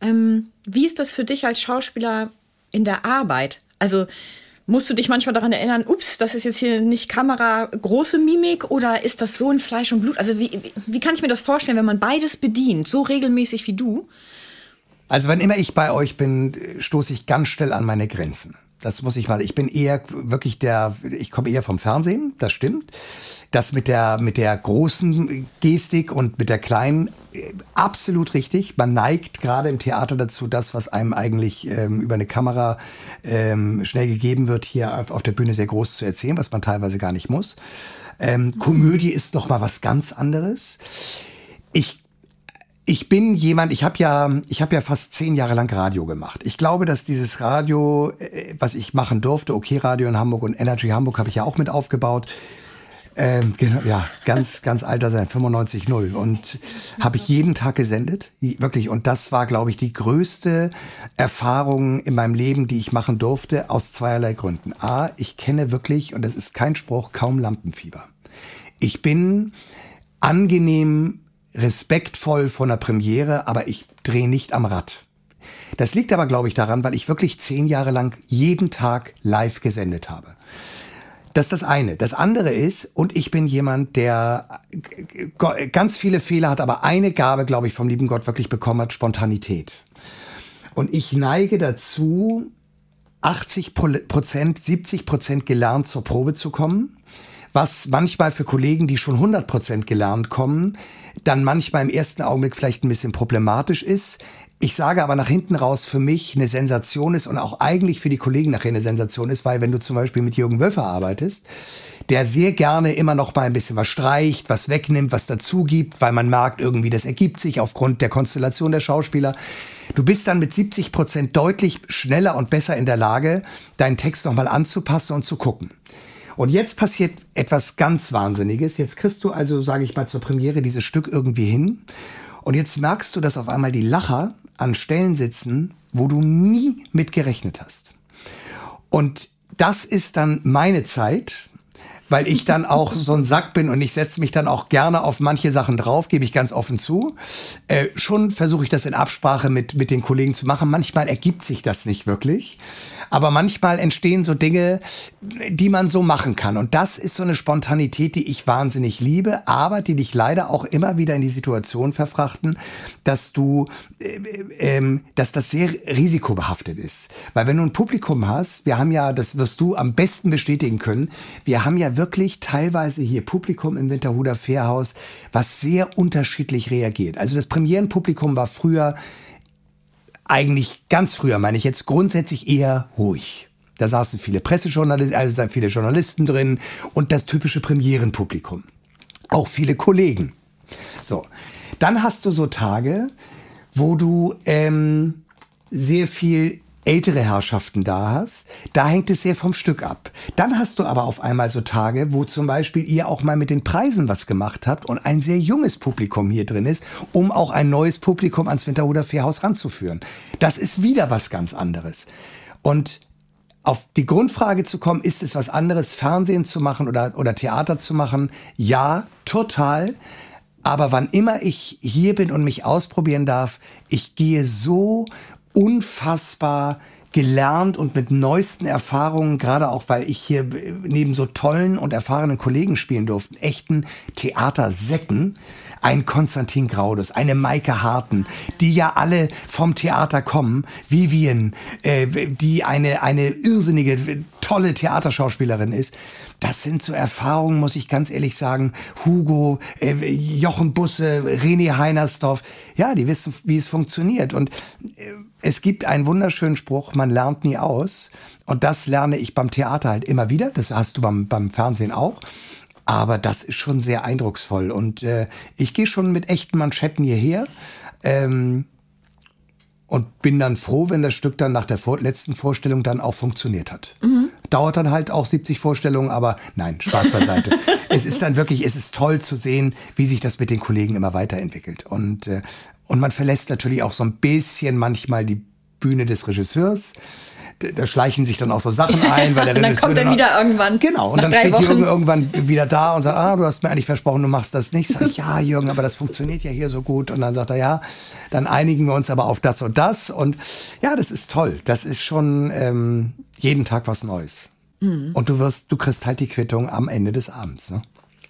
Ähm, wie ist das für dich als Schauspieler in der Arbeit? Also musst du dich manchmal daran erinnern, ups, das ist jetzt hier nicht Kamera, große Mimik oder ist das so in Fleisch und Blut? Also wie, wie kann ich mir das vorstellen, wenn man beides bedient, so regelmäßig wie du? Also wenn immer ich bei euch bin, stoße ich ganz schnell an meine Grenzen. Das muss ich mal. Ich bin eher wirklich der, ich komme eher vom Fernsehen, das stimmt. Das mit der, mit der großen Gestik und mit der kleinen, absolut richtig. Man neigt gerade im Theater dazu, das, was einem eigentlich ähm, über eine Kamera ähm, schnell gegeben wird, hier auf, auf, der Bühne sehr groß zu erzählen, was man teilweise gar nicht muss. Ähm, Komödie ist doch mal was ganz anderes. Ich ich bin jemand, ich habe ja, ich habe ja fast zehn Jahre lang Radio gemacht. Ich glaube, dass dieses Radio, äh, was ich machen durfte, OK Radio in Hamburg und Energy Hamburg habe ich ja auch mit aufgebaut. Ähm, genau, ja, ganz, ganz alter sein, 95.0 und habe ich jeden Tag gesendet, wirklich. Und das war, glaube ich, die größte Erfahrung in meinem Leben, die ich machen durfte, aus zweierlei Gründen. A, ich kenne wirklich, und das ist kein Spruch, kaum Lampenfieber. Ich bin angenehm respektvoll von der Premiere, aber ich drehe nicht am Rad. Das liegt aber, glaube ich, daran, weil ich wirklich zehn Jahre lang jeden Tag live gesendet habe. Das ist das eine. Das andere ist, und ich bin jemand, der ganz viele Fehler hat, aber eine Gabe, glaube ich, vom lieben Gott wirklich bekommen hat, Spontanität. Und ich neige dazu, 80 Prozent, 70 Prozent gelernt zur Probe zu kommen, was manchmal für Kollegen, die schon 100 Prozent gelernt kommen, dann manchmal im ersten Augenblick vielleicht ein bisschen problematisch ist. Ich sage aber nach hinten raus für mich eine Sensation ist und auch eigentlich für die Kollegen nachher eine Sensation ist, weil wenn du zum Beispiel mit Jürgen Wölfer arbeitest, der sehr gerne immer noch mal ein bisschen was streicht, was wegnimmt, was dazu gibt, weil man merkt irgendwie, das ergibt sich aufgrund der Konstellation der Schauspieler. Du bist dann mit 70 Prozent deutlich schneller und besser in der Lage, deinen Text nochmal anzupassen und zu gucken. Und jetzt passiert etwas ganz Wahnsinniges. Jetzt kriegst du also, sage ich mal, zur Premiere dieses Stück irgendwie hin. Und jetzt merkst du, dass auf einmal die Lacher an Stellen sitzen, wo du nie mit gerechnet hast. Und das ist dann meine Zeit, weil ich dann auch so ein Sack bin und ich setze mich dann auch gerne auf manche Sachen drauf, gebe ich ganz offen zu. Äh, schon versuche ich das in Absprache mit, mit den Kollegen zu machen. Manchmal ergibt sich das nicht wirklich. Aber manchmal entstehen so Dinge, die man so machen kann. Und das ist so eine Spontanität, die ich wahnsinnig liebe, aber die dich leider auch immer wieder in die Situation verfrachten, dass du, äh, äh, dass das sehr risikobehaftet ist. Weil wenn du ein Publikum hast, wir haben ja, das wirst du am besten bestätigen können, wir haben ja wirklich teilweise hier Publikum im Winterhuder Fährhaus, was sehr unterschiedlich reagiert. Also das Premierenpublikum war früher eigentlich ganz früher, meine ich jetzt, grundsätzlich eher ruhig. Da saßen viele Pressejournalisten, also viele Journalisten drin und das typische Premierenpublikum. Auch viele Kollegen. So. Dann hast du so Tage, wo du ähm, sehr viel ältere Herrschaften da hast, da hängt es sehr vom Stück ab. Dann hast du aber auf einmal so Tage, wo zum Beispiel ihr auch mal mit den Preisen was gemacht habt und ein sehr junges Publikum hier drin ist, um auch ein neues Publikum ans Winterhuder Fährhaus ranzuführen. Das ist wieder was ganz anderes. Und auf die Grundfrage zu kommen, ist es was anderes, Fernsehen zu machen oder, oder Theater zu machen? Ja, total. Aber wann immer ich hier bin und mich ausprobieren darf, ich gehe so unfassbar gelernt und mit neuesten Erfahrungen, gerade auch weil ich hier neben so tollen und erfahrenen Kollegen spielen durfte, echten Theatersäcken, ein Konstantin Graudes, eine Maike Harten, die ja alle vom Theater kommen, Vivian, äh, die eine, eine irrsinnige, tolle Theaterschauspielerin ist. Das sind so Erfahrungen, muss ich ganz ehrlich sagen. Hugo, äh, Jochen Busse, René Heinersdorf, ja, die wissen, wie es funktioniert. Und äh, es gibt einen wunderschönen Spruch, man lernt nie aus. Und das lerne ich beim Theater halt immer wieder. Das hast du beim, beim Fernsehen auch. Aber das ist schon sehr eindrucksvoll. Und äh, ich gehe schon mit echten Manschetten hierher. Ähm, und bin dann froh, wenn das Stück dann nach der vor letzten Vorstellung dann auch funktioniert hat. Mhm. Dauert dann halt auch 70 Vorstellungen, aber nein, Spaß beiseite. es ist dann wirklich, es ist toll zu sehen, wie sich das mit den Kollegen immer weiterentwickelt. Und, äh, und man verlässt natürlich auch so ein bisschen manchmal die Bühne des Regisseurs da schleichen sich dann auch so Sachen ein, weil der Regisseur. dann kommt er wieder irgendwann. Genau, und dann steht Jürgen irgendwann wieder da und sagt, ah, du hast mir eigentlich versprochen, du machst das nicht. Sag ich, ja, Jürgen, aber das funktioniert ja hier so gut. Und dann sagt er, ja, dann einigen wir uns aber auf das und das. Und ja, das ist toll. Das ist schon ähm, jeden Tag was Neues. Mhm. Und du wirst, du kriegst halt die Quittung am Ende des Abends. Ne?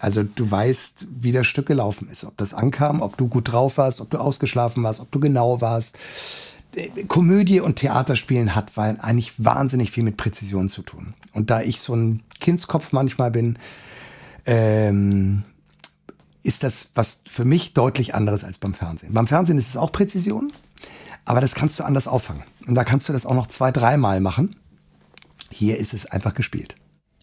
Also du weißt, wie das Stück gelaufen ist, ob das ankam, ob du gut drauf warst, ob du ausgeschlafen warst, ob du genau warst. Komödie und Theaterspielen hat weil eigentlich wahnsinnig viel mit Präzision zu tun. Und da ich so ein Kindskopf manchmal bin, ähm, ist das was für mich deutlich anderes als beim Fernsehen. Beim Fernsehen ist es auch Präzision, aber das kannst du anders auffangen. Und da kannst du das auch noch zwei, dreimal machen. Hier ist es einfach gespielt.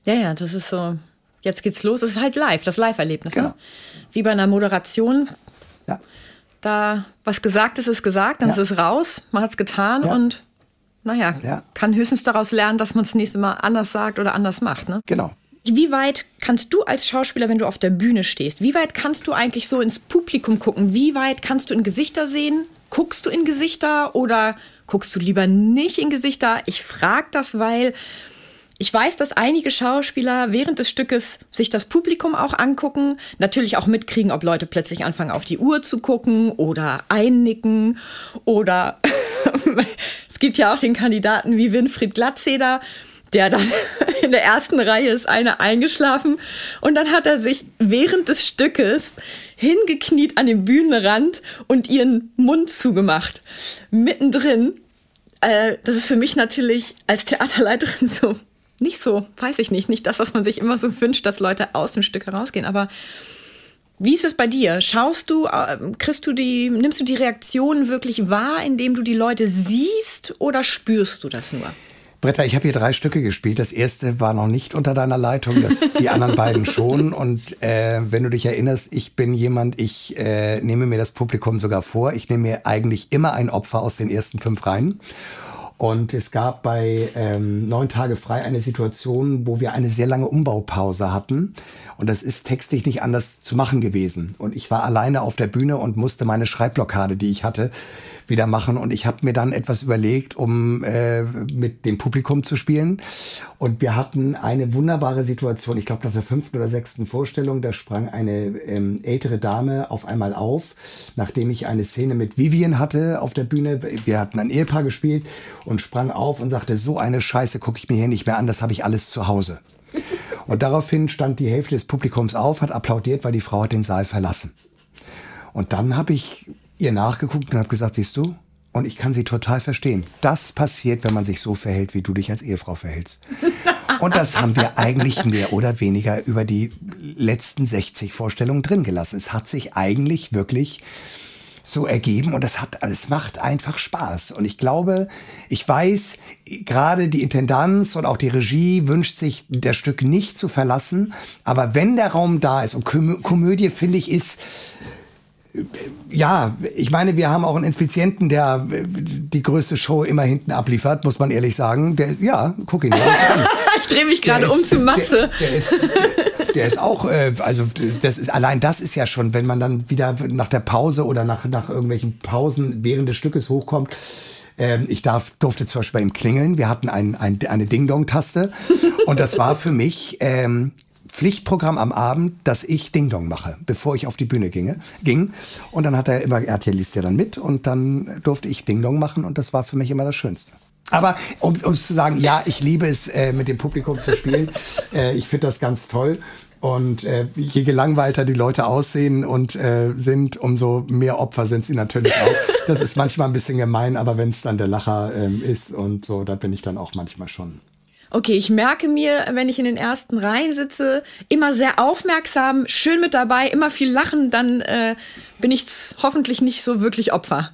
Ja, ja, das ist so. Jetzt geht's los. Es ist halt live, das Live-Erlebnis. Ne? Genau. Ne? Wie bei einer Moderation. Ja da was gesagt ist, ist gesagt, dann ja. ist es raus, man hat es getan ja. und naja, ja. kann höchstens daraus lernen, dass man es das nächste Mal anders sagt oder anders macht. Ne? Genau. Wie weit kannst du als Schauspieler, wenn du auf der Bühne stehst, wie weit kannst du eigentlich so ins Publikum gucken? Wie weit kannst du in Gesichter sehen? Guckst du in Gesichter oder guckst du lieber nicht in Gesichter? Ich frage das, weil ich weiß, dass einige Schauspieler während des Stückes sich das Publikum auch angucken, natürlich auch mitkriegen, ob Leute plötzlich anfangen auf die Uhr zu gucken oder einnicken oder es gibt ja auch den Kandidaten wie Winfried Glatzeder, der dann in der ersten Reihe ist einer eingeschlafen und dann hat er sich während des Stückes hingekniet an den Bühnenrand und ihren Mund zugemacht. Mittendrin. Äh, das ist für mich natürlich als Theaterleiterin so nicht so, weiß ich nicht, nicht das, was man sich immer so wünscht, dass Leute aus dem Stück herausgehen. Aber wie ist es bei dir? Schaust du, äh, kriegst du die, nimmst du die Reaktionen wirklich wahr, indem du die Leute siehst oder spürst du das nur? Britta, ich habe hier drei Stücke gespielt. Das erste war noch nicht unter deiner Leitung, das, die anderen beiden schon. Und äh, wenn du dich erinnerst, ich bin jemand, ich äh, nehme mir das Publikum sogar vor. Ich nehme mir eigentlich immer ein Opfer aus den ersten fünf Reihen. Und es gab bei ähm, Neun Tage frei eine Situation, wo wir eine sehr lange Umbaupause hatten. Und das ist textlich nicht anders zu machen gewesen. Und ich war alleine auf der Bühne und musste meine Schreibblockade, die ich hatte, wieder machen. Und ich habe mir dann etwas überlegt, um äh, mit dem Publikum zu spielen. Und wir hatten eine wunderbare Situation. Ich glaube, nach der fünften oder sechsten Vorstellung, da sprang eine ähm, ältere Dame auf einmal auf, nachdem ich eine Szene mit Vivian hatte auf der Bühne. Wir hatten ein Ehepaar gespielt und sprang auf und sagte, so eine Scheiße gucke ich mir hier nicht mehr an, das habe ich alles zu Hause. Und daraufhin stand die Hälfte des Publikums auf, hat applaudiert, weil die Frau hat den Saal verlassen. Und dann habe ich ihr nachgeguckt und habe gesagt, siehst du, und ich kann sie total verstehen. Das passiert, wenn man sich so verhält, wie du dich als Ehefrau verhältst. Und das haben wir eigentlich mehr oder weniger über die letzten 60 Vorstellungen drin gelassen. Es hat sich eigentlich wirklich so ergeben und das hat, es macht einfach Spaß. Und ich glaube, ich weiß, gerade die Intendanz und auch die Regie wünscht sich, das Stück nicht zu verlassen. Aber wenn der Raum da ist und Komödie, finde ich, ist, ja, ich meine, wir haben auch einen Inspizienten, der die größte Show immer hinten abliefert, muss man ehrlich sagen. Der, ja, guck ihn an. ich drehe mich gerade um zu Matze. Der, der, ist, der ist auch, äh, also das ist allein das ist ja schon, wenn man dann wieder nach der Pause oder nach, nach irgendwelchen Pausen während des Stückes hochkommt. Ähm, ich darf, durfte zum Beispiel bei ihm klingeln. Wir hatten ein, ein, eine Ding-Dong-Taste. Und das war für mich ähm, Pflichtprogramm am Abend, dass ich Ding Dong mache, bevor ich auf die Bühne ginge, ging. Und dann hat er immer, RTL liest ja dann mit und dann durfte ich Ding Dong machen und das war für mich immer das Schönste. Aber um, um zu sagen, ja, ich liebe es, äh, mit dem Publikum zu spielen. äh, ich finde das ganz toll. Und äh, je gelangweilter die Leute aussehen und äh, sind, umso mehr Opfer sind sie natürlich auch. Das ist manchmal ein bisschen gemein, aber wenn es dann der Lacher ähm, ist und so, da bin ich dann auch manchmal schon okay, ich merke mir, wenn ich in den ersten Reihen sitze, immer sehr aufmerksam, schön mit dabei, immer viel lachen, dann äh, bin ich hoffentlich nicht so wirklich Opfer.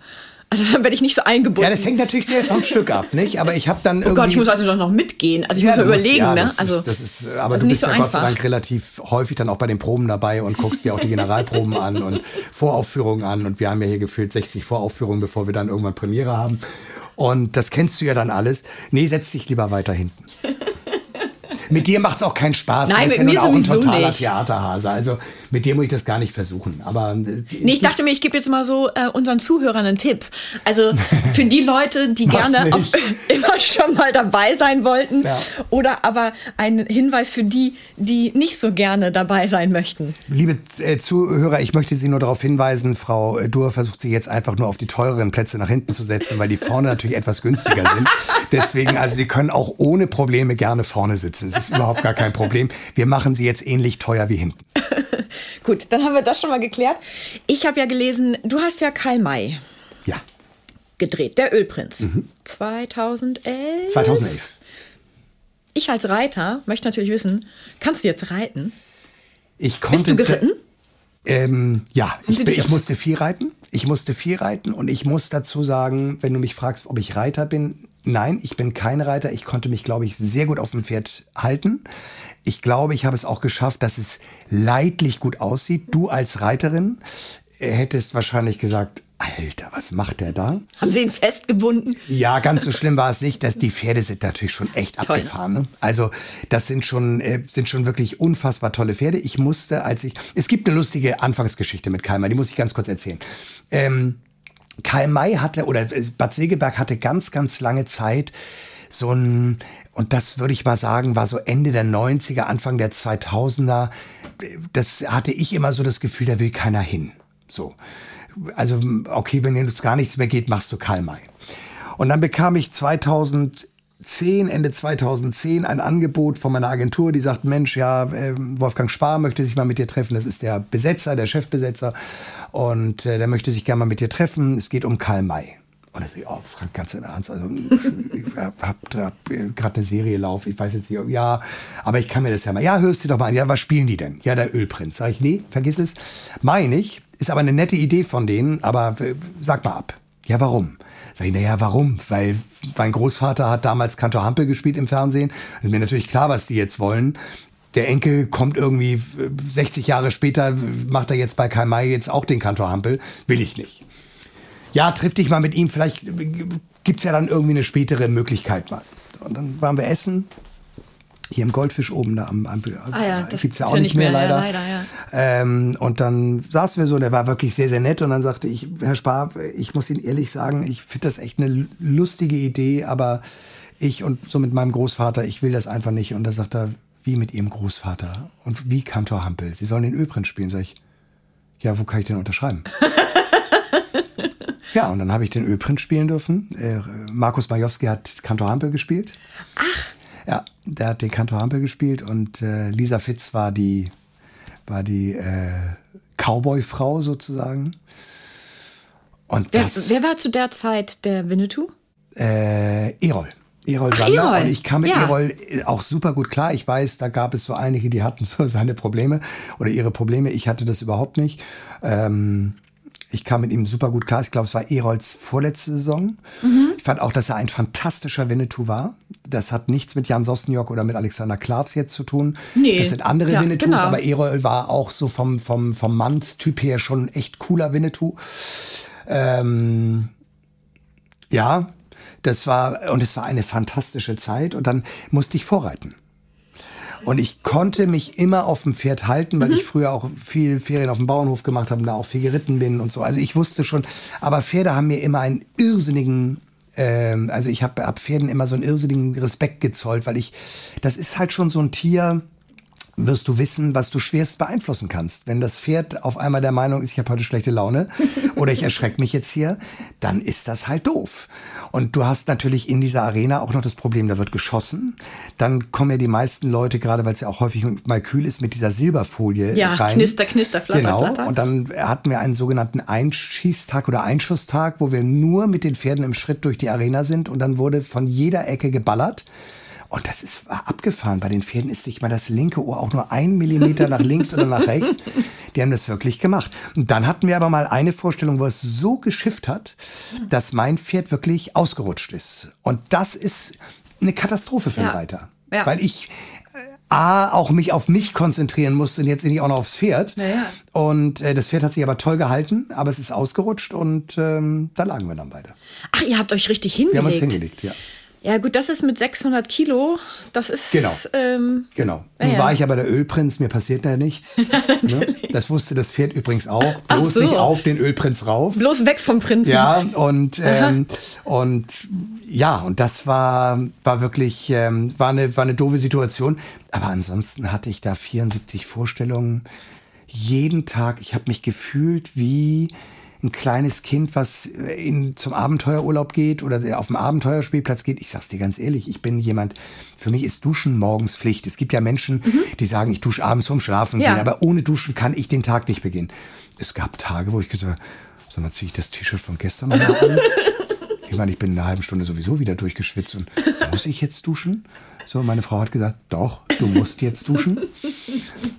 Also dann werde ich nicht so eingebunden. Ja, das hängt natürlich sehr vom Stück ab, nicht? Aber ich habe dann irgendwie. Oh Gott, ich muss also doch noch mitgehen. Also ich ja, muss mir überlegen, ja, ne? Das also ist, das ist, aber du bist so ja Gott sei Dank relativ häufig dann auch bei den Proben dabei und guckst dir auch die Generalproben an und Voraufführungen an. Und wir haben ja hier gefühlt 60 Voraufführungen, bevor wir dann irgendwann Premiere haben. Und das kennst du ja dann alles. Nee, setz dich lieber weiter hinten. mit dir macht es auch keinen Spaß. Nein, mit ja mir auch ein totaler nicht. Theaterhase. Also mit dir muss ich das gar nicht versuchen. Aber äh, nee, ich dachte mir, ich gebe jetzt mal so äh, unseren Zuhörern einen Tipp. Also für die Leute, die gerne auf, immer schon mal dabei sein wollten, ja. oder aber ein Hinweis für die, die nicht so gerne dabei sein möchten. Liebe äh, Zuhörer, ich möchte Sie nur darauf hinweisen, Frau Dur versucht sich jetzt einfach nur auf die teureren Plätze nach hinten zu setzen, weil die vorne natürlich etwas günstiger sind. Deswegen, also Sie können auch ohne Probleme gerne vorne sitzen. Das ist überhaupt gar kein Problem. Wir machen Sie jetzt ähnlich teuer wie hinten. Gut, dann haben wir das schon mal geklärt. Ich habe ja gelesen, du hast ja Karl May. Ja. Gedreht, der Ölprinz. Mhm. 2011. 2011. Ich als Reiter möchte natürlich wissen, kannst du jetzt reiten? Ich konnte. Bist du geritten? Ähm, ja, ich, ich, musste viel reiten. Ich musste viel reiten und ich muss dazu sagen, wenn du mich fragst, ob ich Reiter bin, nein, ich bin kein Reiter. Ich konnte mich, glaube ich, sehr gut auf dem Pferd halten. Ich glaube, ich habe es auch geschafft, dass es leidlich gut aussieht. Du als Reiterin hättest wahrscheinlich gesagt, Alter, was macht der da? Haben Sie ihn festgebunden? Ja, ganz so schlimm war es nicht. Dass die Pferde sind natürlich schon echt Toll. abgefahren. Ne? Also das sind schon äh, sind schon wirklich unfassbar tolle Pferde. Ich musste, als ich es gibt eine lustige Anfangsgeschichte mit Kalmar, die muss ich ganz kurz erzählen. Ähm, Karl May hatte oder äh, Bad Segeberg hatte ganz ganz lange Zeit so ein und das würde ich mal sagen, war so Ende der 90er, Anfang der 2000er. Das hatte ich immer so das Gefühl, da will keiner hin. So. Also, okay, wenn jetzt gar nichts mehr geht, machst du Karl May. Und dann bekam ich 2010, Ende 2010 ein Angebot von meiner Agentur, die sagt, Mensch, ja, ähm, Wolfgang Spar möchte sich mal mit dir treffen. Das ist der Besetzer, der Chefbesetzer. Und äh, der möchte sich gerne mal mit dir treffen. Es geht um Karl May. Und dann sage ich, oh, Frank, ganz im Ernst, also ich hab, hab gerade eine Serie laufen, ich weiß jetzt nicht, ja, aber ich kann mir das ja mal, ja, hörst du doch mal an, ja, was spielen die denn? Ja, der Ölprinz. Sag ich, nee, vergiss es. Meine ich, ist aber eine nette Idee von denen, aber äh, sag mal ab. Ja, warum? Sag ich, na ja, warum? Weil mein Großvater hat damals Kantor Hampel gespielt im Fernsehen. Ist mir natürlich klar, was die jetzt wollen. Der Enkel kommt irgendwie 60 Jahre später, macht er jetzt bei Kai Mai jetzt auch den Kantor Hampel. Will ich nicht ja, triff dich mal mit ihm, vielleicht gibt es ja dann irgendwie eine spätere Möglichkeit mal. Und dann waren wir essen. Hier im Goldfisch oben da am, am ah ja, gibt es ja auch nicht mehr, mehr leider. Ja, leider ja. Ähm, und dann saßen wir so, der war wirklich sehr, sehr nett. Und dann sagte ich, Herr Spar, ich muss Ihnen ehrlich sagen, ich finde das echt eine lustige Idee, aber ich und so mit meinem Großvater, ich will das einfach nicht. Und da sagt er, wie mit Ihrem Großvater? Und wie Kantor Hampel? Sie sollen den Ölprinz spielen. Sag ich, ja, wo kann ich denn unterschreiben? Ja, und dann habe ich den Ölprint spielen dürfen. Äh, Markus Majowski hat Kantor Hampel gespielt. Ach. Ja, der hat den Kantor Hampel gespielt und äh, Lisa Fitz war die, war die äh, Cowboy-Frau sozusagen. Und wer, das, wer war zu der Zeit der Winnetou? Äh, Erol. Erol Ach, Sander. Erol. Und ich kam mit ja. Erol äh, auch super gut klar. Ich weiß, da gab es so einige, die hatten so seine Probleme oder ihre Probleme. Ich hatte das überhaupt nicht. Ähm, Ich kam mit ihm super gut klar. Ich glaube, es war Erolds vorletzte Saison. Mhm. Ich fand auch, dass er ein fantastischer Winnetou war. Das hat nichts mit Jan Sossenjock oder mit Alexander Klavs jetzt zu tun. Nee. Das sind andere ja, Winnetous, genau. aber Erol war auch so vom, vom, vom Mannstyp her schon echt cooler Winnetou. Ähm, ja, das war, und es war eine fantastische Zeit. Und dann musste ich vorreiten. Und ich konnte mich immer auf dem Pferd halten, weil mhm. ich früher auch viel Ferien auf dem Bauernhof gemacht habe und da auch viel geritten bin und so. Also ich wusste schon, aber Pferde haben mir immer einen irrsinnigen ähm, also ich habe ab Pferden immer so einen irrsinnigen Respekt gezollt, weil ich, das ist halt schon so ein Tier, wirst du wissen, was du schwerst beeinflussen kannst. Wenn das Pferd auf einmal der Meinung ist, ich habe heute schlechte Laune oder ich erschrecke mich jetzt hier, dann ist das halt doof. Und du hast natürlich in dieser Arena auch noch das Problem, da wird geschossen. Dann kommen ja die meisten Leute, gerade weil es ja auch häufig mal kühl ist, mit dieser Silberfolie ja, rein. Knister, knister, flatter, genau. Flatter. Und dann hatten wir einen sogenannten Einschießtag oder Einschusstag, wo wir nur mit den Pferden im Schritt durch die Arena sind und dann wurde von jeder Ecke geballert. Und das ist abgefahren. Bei den Pferden ist nicht mal das linke Ohr auch nur ein Millimeter nach links oder nach rechts. Die haben das wirklich gemacht. Und dann hatten wir aber mal eine Vorstellung, wo es so geschifft hat, dass mein Pferd wirklich ausgerutscht ist. Und das ist eine Katastrophe für den ja. Reiter. Ja. Weil ich äh, A, auch mich auf mich konzentrieren musste und jetzt nicht auch noch aufs Pferd. Ja. Und äh, das Pferd hat sich aber toll gehalten, aber es ist ausgerutscht und ähm, da lagen wir dann beide. Ach, ihr habt euch richtig hingelegt. Wir haben uns hingelegt, ja. Ja, gut, das ist mit 600 Kilo. Das ist. Genau. Ähm, genau. Nun ja. war ich aber der Ölprinz, mir passiert da nichts. ne? Das wusste das Pferd übrigens auch. Bloß so. nicht auf den Ölprinz rauf. Bloß weg vom Prinzen. Ja, und, ähm, und ja, und das war, war wirklich, ähm, war, eine, war eine doofe Situation. Aber ansonsten hatte ich da 74 Vorstellungen. Jeden Tag, ich habe mich gefühlt wie ein kleines Kind, was in, zum Abenteuerurlaub geht oder auf dem Abenteuerspielplatz geht. Ich sag's dir ganz ehrlich, ich bin jemand, für mich ist Duschen morgens Pflicht. Es gibt ja Menschen, mhm. die sagen, ich dusche abends vorm Schlafen ja. gehen, aber ohne Duschen kann ich den Tag nicht beginnen. Es gab Tage, wo ich gesagt habe, sag mal, ziehe ich das T-Shirt von gestern mal an? ich meine, ich bin in einer halben Stunde sowieso wieder durchgeschwitzt und muss ich jetzt duschen? So, meine Frau hat gesagt, doch, du musst jetzt duschen.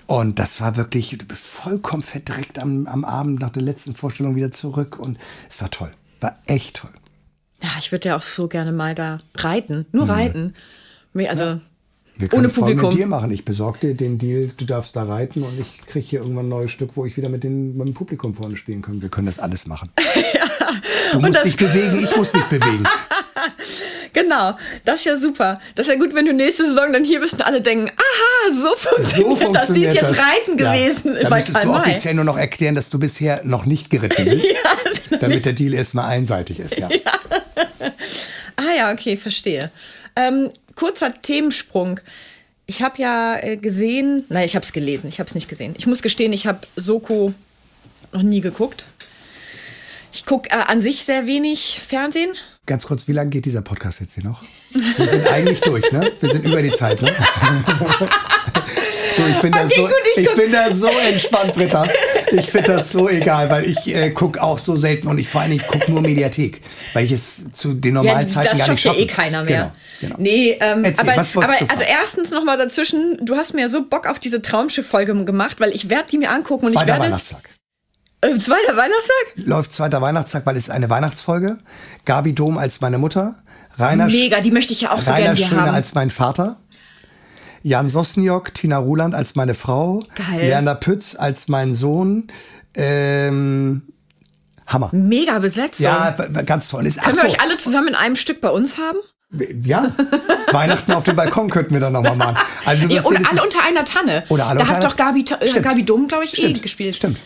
Und das war wirklich vollkommen verdreckt am, am Abend nach der letzten Vorstellung wieder zurück. Und es war toll. War echt toll. Ja, ich würde ja auch so gerne mal da reiten. Nur mhm. reiten. Also. Ja. Wir können Ohne Publikum. mit dir machen. Ich besorge dir den Deal, du darfst da reiten und ich kriege hier irgendwann ein neues Stück, wo ich wieder mit, den, mit dem Publikum vorne spielen kann. Wir können das alles machen. ja. Du musst dich bewegen, ich muss mich bewegen. genau, das ist ja super. Das ist ja gut, wenn du nächste Saison dann hier bist und alle denken, aha, so funktioniert, so funktioniert das. Sie ist jetzt reiten ja. gewesen da müsstest du offiziell nur noch erklären, dass du bisher noch nicht geritten bist, ja, damit der Deal erstmal einseitig ist. Ja. ja. Ah ja, okay, verstehe. Ähm, kurzer Themensprung. Ich habe ja äh, gesehen, nein, ich habe es gelesen, ich habe es nicht gesehen. Ich muss gestehen, ich habe Soko noch nie geguckt. Ich gucke äh, an sich sehr wenig Fernsehen. Ganz kurz, wie lange geht dieser Podcast jetzt hier noch? Wir sind eigentlich durch, ne? Wir sind über die Zeit, ne? ich bin, okay, da so, gut, ich, ich bin da so entspannt, Britta. Ich finde das so egal, weil ich äh, gucke auch so selten und ich vor allem ich gucke nur Mediathek, weil ich es zu den normalen ja, Zeiten gar nicht schaffe. Das schafft ja eh keiner mehr. Genau, genau. Nee, ähm, Erzähl, aber, aber also erstens noch mal dazwischen, du hast mir so Bock auf diese Traumschiff-Folge gemacht, weil ich werde die mir angucken und Zweiter ich werde... Weihnachtstag. Äh, zweiter Weihnachtstag? Läuft zweiter Weihnachtstag, weil es eine Weihnachtsfolge. Gabi Dom als meine Mutter. Rainer Mega, die möchte ich ja auch so Rainer gerne Schöne haben. als mein Vater. Jan Sossenjock, Tina Ruland als meine Frau. Geil. Lerner Pütz als mein Sohn. Ähm, Hammer. Mega Besetzung. Ja, ganz toll. Ist, Können wir so. euch alle zusammen in einem Stück bei uns haben? Ja, Weihnachten auf dem Balkon könnten wir dann nochmal machen. Also ja, oder alle unter einer Tanne. Oder alle da hat doch Gabi, äh, Gabi Dom, glaube ich, eh Stimmt. eh gespielt. Stimmt.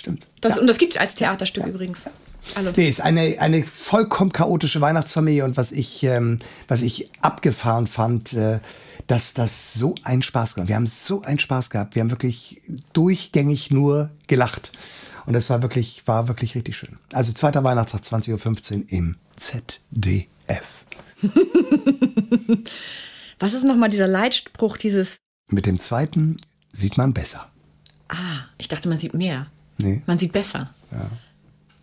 Stimmt. Das, ja. Und das gibt es als Theaterstück ja. übrigens. Alle. Nee, ist eine, eine vollkommen chaotische Weihnachtsfamilie und was ich, ähm, was ich abgefahren fand, äh, dass das so einen Spaß gemacht. Wir haben so einen Spaß gehabt. Wir haben wirklich durchgängig nur gelacht. Und das war wirklich, war wirklich richtig schön. Also zweiter Weihnachtstag 20.15 Uhr im ZDF. Was ist nochmal dieser Leitspruch, dieses? Mit dem zweiten sieht man besser. Ah, ich dachte, man sieht mehr. Nee. Man sieht besser. Ja.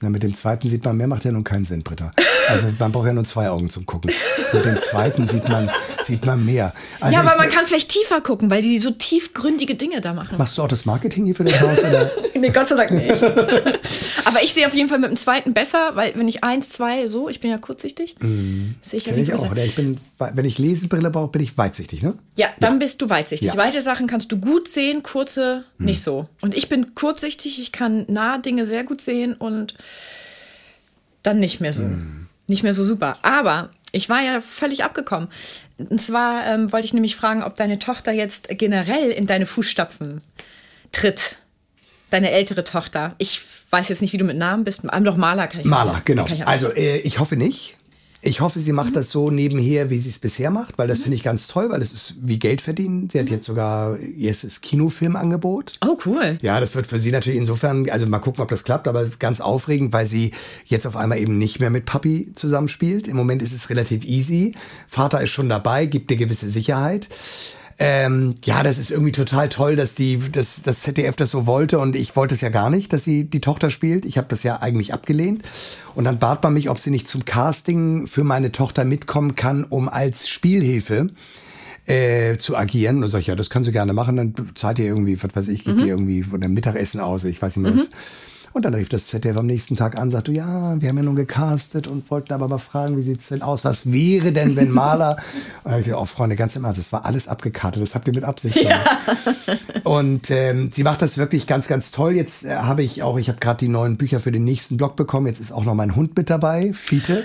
Na, mit dem zweiten sieht man mehr, macht ja nun keinen Sinn, Britta. Also man braucht ja nur zwei Augen zum Gucken. Mit dem zweiten sieht man, sieht man mehr. Also ja, aber ich, man kann vielleicht tiefer gucken, weil die so tiefgründige Dinge da machen. Machst du auch das Marketing hier für das Haus? Oder? nee, Gott sei Dank nicht. aber ich sehe auf jeden Fall mit dem zweiten besser, weil wenn ich eins, zwei, so, ich bin ja kurzsichtig, mm. sehe ich ja ich auch. Ich bin, wenn ich Lesebrille brauche, bin ich weitsichtig, ne? Ja, dann ja. bist du weitsichtig. Ja. Weite Sachen kannst du gut sehen, kurze hm. nicht so. Und ich bin kurzsichtig, ich kann nahe Dinge sehr gut sehen und dann nicht mehr so. Hm. Nicht mehr so super. Aber ich war ja völlig abgekommen. Und zwar ähm, wollte ich nämlich fragen, ob deine Tochter jetzt generell in deine Fußstapfen tritt. Deine ältere Tochter. Ich weiß jetzt nicht, wie du mit Namen bist. Aber doch Maler kann ich Maler, genau. Ich also äh, ich hoffe nicht. Ich hoffe, sie macht mhm. das so nebenher, wie sie es bisher macht, weil das mhm. finde ich ganz toll, weil es ist wie Geld verdienen. Sie hat mhm. jetzt sogar ihr erstes Kinofilmangebot. Oh, cool. Ja, das wird für sie natürlich insofern, also mal gucken, ob das klappt, aber ganz aufregend, weil sie jetzt auf einmal eben nicht mehr mit Papi zusammenspielt. Im Moment ist es relativ easy. Vater ist schon dabei, gibt eine gewisse Sicherheit. Ähm, ja, das ist irgendwie total toll, dass die, dass das ZDF das so wollte und ich wollte es ja gar nicht, dass sie die Tochter spielt. Ich habe das ja eigentlich abgelehnt. Und dann bat man mich, ob sie nicht zum Casting für meine Tochter mitkommen kann, um als Spielhilfe äh, zu agieren. Und sag ich, ja, das kann sie gerne machen. Dann zahlt ihr irgendwie, was weiß ich, gibt mhm. ihr irgendwie ein Mittagessen aus. Ich weiß nicht mehr mhm. Und dann rief das ZDF am nächsten Tag an, sagte, ja, wir haben ja nun gecastet und wollten aber mal fragen, wie sieht es denn aus? Was wäre denn, wenn Maler? und dann ich oh Freunde, ganz im Ernst, das war alles abgekartet, das habt ihr mit Absicht gemacht. Ja. Und ähm, sie macht das wirklich ganz, ganz toll. Jetzt äh, habe ich auch, ich habe gerade die neuen Bücher für den nächsten Blog bekommen. Jetzt ist auch noch mein Hund mit dabei, Fiete.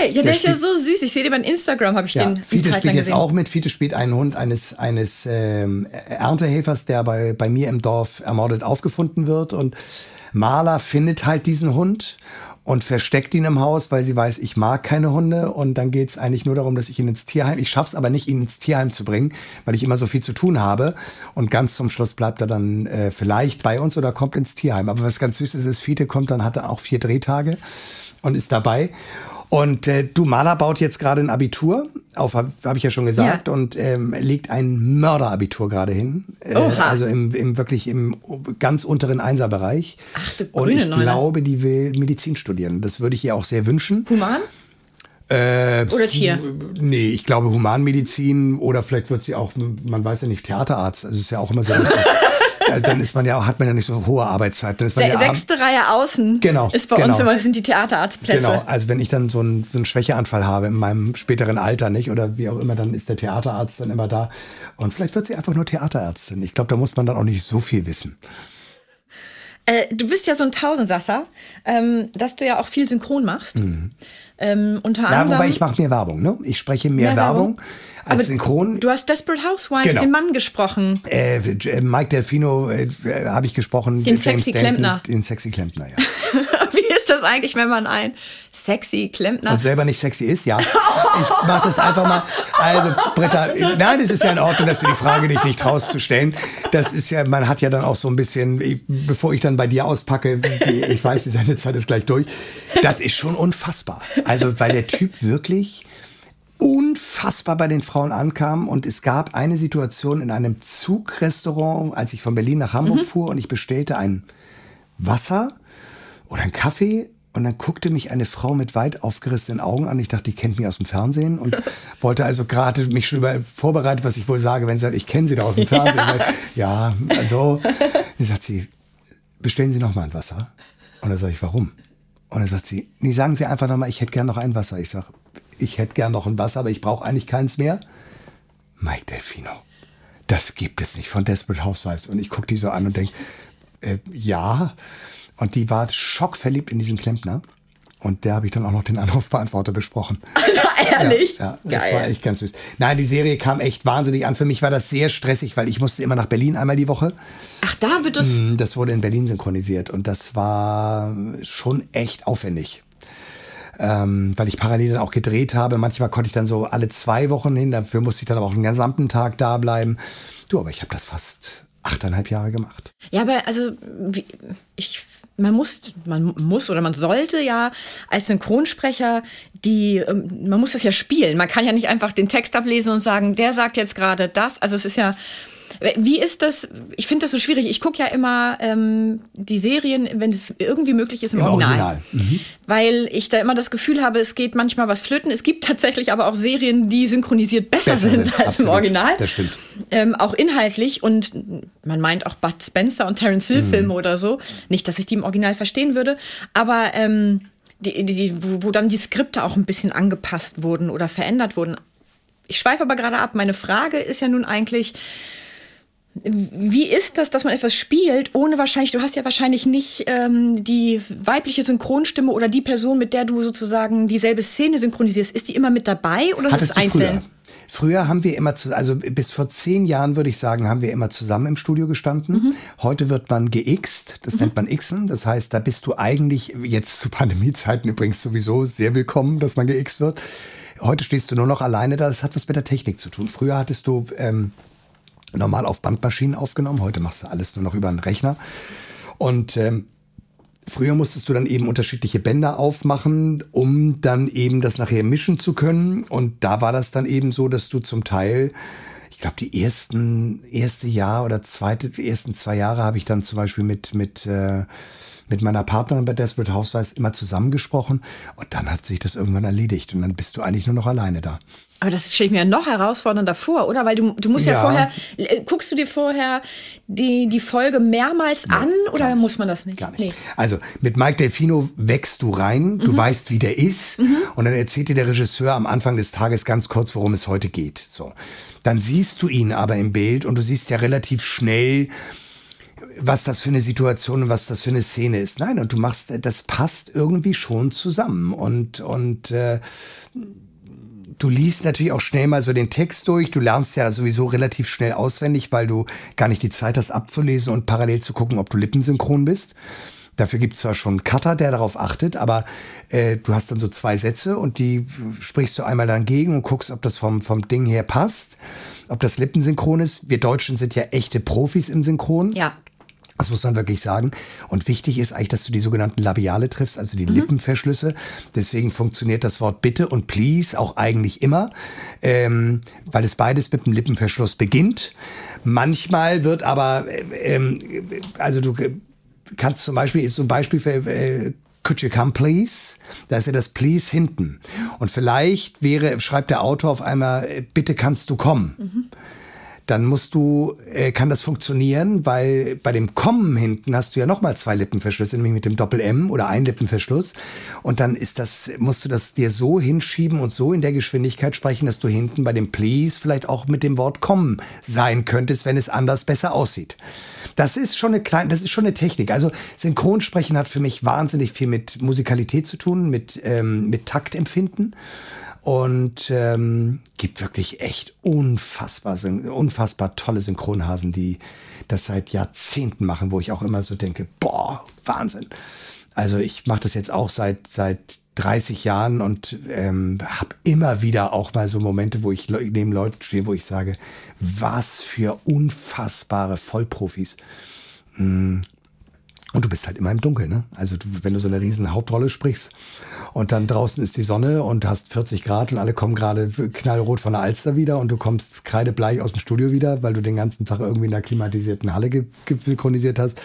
Ey, ja, der, der ist ja so süß. Ich sehe den bei Instagram, habe ich ja, den Fiete spielt jetzt auch mit. Fiete spielt einen Hund eines, eines ähm, Erntehelfers, der bei, bei mir im Dorf ermordet aufgefunden wird. Und Marla findet halt diesen Hund und versteckt ihn im Haus, weil sie weiß, ich mag keine Hunde. Und dann geht es eigentlich nur darum, dass ich ihn ins Tierheim, ich schaff's aber nicht, ihn ins Tierheim zu bringen, weil ich immer so viel zu tun habe. Und ganz zum Schluss bleibt er dann äh, vielleicht bei uns oder kommt ins Tierheim. Aber was ganz süß ist, ist, Fiete kommt dann, hat er auch vier Drehtage und ist dabei. Und äh, du, Maler baut jetzt gerade ein Abitur, auf, habe hab ich ja schon gesagt, ja. und ähm, legt ein Mörderabitur gerade hin. Äh, also im, im wirklich im ganz unteren Einserbereich. Ach du Und ich Neune. glaube, die will Medizin studieren. Das würde ich ihr auch sehr wünschen. Human? Äh, oder Tier? Nee, ich glaube Humanmedizin oder vielleicht wird sie auch, man weiß ja nicht, Theaterarzt. Also ist ja auch immer so. dann ist man ja, hat man ja nicht so hohe Arbeitszeit. Dann ist man ja Sechste Reihe außen genau, ist bei genau. uns immer, sind die Theaterarztplätze. Genau, also wenn ich dann so einen, so einen Schwächeanfall habe in meinem späteren Alter, nicht, oder wie auch immer, dann ist der Theaterarzt dann immer da. Und vielleicht wird sie einfach nur Theaterärztin. Ich glaube, da muss man dann auch nicht so viel wissen. Äh, du bist ja so ein Tausendsasser, ähm, dass du ja auch viel synchron machst. Mhm. Ähm, unter ja, anderem, wobei ich mache mehr Werbung. Ne? Ich spreche mehr, mehr Werbung. Werbung als Aber Synchron. Du hast Desperate Housewives, genau. den Mann gesprochen. Äh, äh Mike Delfino äh, habe ich gesprochen. Den Sexy Klempner. Den Sexy Klempner, ja. Wie ist das eigentlich, wenn man ein sexy Klempner... Und selber nicht sexy ist, ja. Ich mache das einfach mal. Also, Britta, nein, es ist ja in Ordnung, dass du die Frage dich nicht traust zu stellen. Das ist ja, man hat ja dann auch so ein bisschen, bevor ich dann bei dir auspacke, ich weiß, die Sendezeit ist gleich durch, das ist schon unfassbar. Also, weil der Typ wirklich unfassbar bei den Frauen ankam. Und es gab eine Situation in einem Zugrestaurant, als ich von Berlin nach Hamburg mhm. fuhr und ich bestellte ein Wasser oder einen Kaffee. Und dann guckte mich eine Frau mit weit aufgerissenen Augen an. Ich dachte, die kennt mich aus dem Fernsehen und wollte also gerade mich schon über vorbereitet, was ich wohl sage, wenn sie sagt, ich kenne sie da aus dem Fernsehen. Ja, Weil, ja also, dann sagt sie, bestellen Sie noch mal ein Wasser. Und dann sage ich, warum? Und dann sagt sie, nee, sagen Sie einfach noch mal, ich hätte gern noch ein Wasser. Ich sage, ich hätte gern noch ein Wasser, aber ich brauche eigentlich keins mehr. Mike Delfino, das gibt es nicht von Desperate Housewives. Und ich gucke die so an und denke, äh, ja. Und die war schockverliebt in diesen Klempner. Und der habe ich dann auch noch den Anrufbeantworter besprochen. Ehrlich? Ja, ja das war echt ganz süß. Nein, die Serie kam echt wahnsinnig an. Für mich war das sehr stressig, weil ich musste immer nach Berlin einmal die Woche. Ach, da wird das... Mm, das wurde in Berlin synchronisiert und das war schon echt aufwendig ähm, weil ich parallel dann auch gedreht habe. Manchmal konnte ich dann so alle zwei Wochen hin, dafür musste ich dann aber auch einen gesamten Tag da bleiben. Du, aber ich habe das fast achteinhalb Jahre gemacht. Ja, aber also wie, ich man muss, man muss oder man sollte ja als Synchronsprecher die, ähm, man muss das ja spielen. Man kann ja nicht einfach den Text ablesen und sagen, der sagt jetzt gerade das. Also es ist ja, Wie ist das? Ich finde das so schwierig. Ich gucke ja immer ähm, die Serien, wenn es irgendwie möglich ist, im, Im Original. Original. Mhm. Weil ich da immer das Gefühl habe, es geht manchmal was flöten. Es gibt tatsächlich aber auch Serien, die synchronisiert besser, besser sind, als absolut. im Original. Das stimmt. Ähm, auch inhaltlich. Und man meint auch Bud Spencer und Terence Hill mhm. Filme oder so. Nicht, dass ich die im Original verstehen würde, aber ähm, die, die, wo, wo dann die Skripte auch ein bisschen angepasst wurden oder verändert wurden. Ich schweife aber gerade ab. Meine Frage ist ja nun eigentlich, wie ist das, dass man etwas spielt, ohne wahrscheinlich, du hast ja wahrscheinlich nicht ähm, die weibliche Synchronstimme oder die Person, mit der du sozusagen dieselbe Szene synchronisierst, ist die immer mit dabei oder Hattest ist es einzeln? Früher? Früher haben wir immer, zu, also bis vor zehn Jahren würde ich sagen, haben wir immer zusammen im Studio gestanden. Mhm. Heute wird man geixt, das mhm. nennt man Xen. Das heißt, da bist du eigentlich jetzt zu Pandemiezeiten übrigens sowieso sehr willkommen, dass man geixt wird. Heute stehst du nur noch alleine da. Das hat was mit der Technik zu tun. Früher hattest du ähm, normal auf Bandmaschinen aufgenommen. Heute machst du alles nur noch über einen Rechner. Und ähm, früher musstest du dann eben unterschiedliche Bänder aufmachen, um dann eben das nachher mischen zu können. Und da war das dann eben so, dass du zum Teil ich glaube, die ersten erste Jahr oder zweite, die ersten zwei Jahre habe ich dann zum Beispiel mit mit äh, mit meiner Partnerin bei Desperate Housewives immer zusammengesprochen und dann hat sich das irgendwann erledigt und dann bist du eigentlich nur noch alleine da. Aber das stelle ich mir ja noch herausfordernder vor, oder? Weil du, du musst ja, ja vorher, äh, guckst du dir vorher die, die Folge mehrmals nee, an oder muss man das nicht? Gar nicht. Nee. Also mit Mike Delfino wächst du rein, du mhm. weißt, wie der ist mhm. und dann erzählt dir der Regisseur am Anfang des Tages ganz kurz, worum es heute geht. So. Dann siehst du ihn aber im Bild und du siehst ja relativ schnell, was das für eine Situation und was das für eine Szene ist. Nein, und du machst, das passt irgendwie schon zusammen. Und, und äh, du liest natürlich auch schnell mal so den Text durch. Du lernst ja sowieso relativ schnell auswendig, weil du gar nicht die Zeit hast abzulesen und parallel zu gucken, ob du lippensynchron bist. Dafür gibt es zwar schon einen Cutter, der darauf achtet, aber äh, du hast dann so zwei Sätze und die sprichst du einmal dann gegen und guckst, ob das vom, vom Ding her passt, ob das lippensynchron ist. Wir Deutschen sind ja echte Profis im Synchron. Ja. Das muss man wirklich sagen. Und wichtig ist eigentlich, dass du die sogenannten Labiale triffst, also die mhm. Lippenverschlüsse. Deswegen funktioniert das Wort bitte und please auch eigentlich immer, ähm, weil es beides mit dem Lippenverschluss beginnt. Manchmal wird aber, äh, ähm, also du kannst zum Beispiel, so ein Beispiel für äh, Could you come please? Da ist ja das please hinten. Und vielleicht wäre, schreibt der Autor auf einmal, äh, bitte kannst du kommen. Mhm dann musst du, äh, kann das funktionieren, weil bei dem Kommen hinten hast du ja nochmal zwei Lippenverschlüsse, nämlich mit dem Doppel-M oder ein Lippenverschluss. Und dann ist das, musst du das dir so hinschieben und so in der Geschwindigkeit sprechen, dass du hinten bei dem Please vielleicht auch mit dem Wort kommen sein könntest, wenn es anders besser aussieht. Das ist schon eine kleine, das ist schon eine Technik. Also Synchronsprechen hat für mich wahnsinnig viel mit Musikalität zu tun, mit, ähm, mit Taktempfinden und ähm, gibt wirklich echt unfassbar, unfassbar tolle Synchronhasen, die das seit Jahrzehnten machen, wo ich auch immer so denke, boah, Wahnsinn. Also ich mache das jetzt auch seit seit 30 Jahren und ähm, habe immer wieder auch mal so Momente, wo ich neben Leuten stehe, wo ich sage, was für unfassbare Vollprofis. Mm. Und du bist halt immer im Dunkeln, ne? Also wenn du so eine riesen Hauptrolle sprichst und dann draußen ist die Sonne und hast 40 Grad und alle kommen gerade knallrot von der Alster wieder und du kommst kreidebleich aus dem Studio wieder, weil du den ganzen Tag irgendwie in einer klimatisierten Halle synchronisiert hast.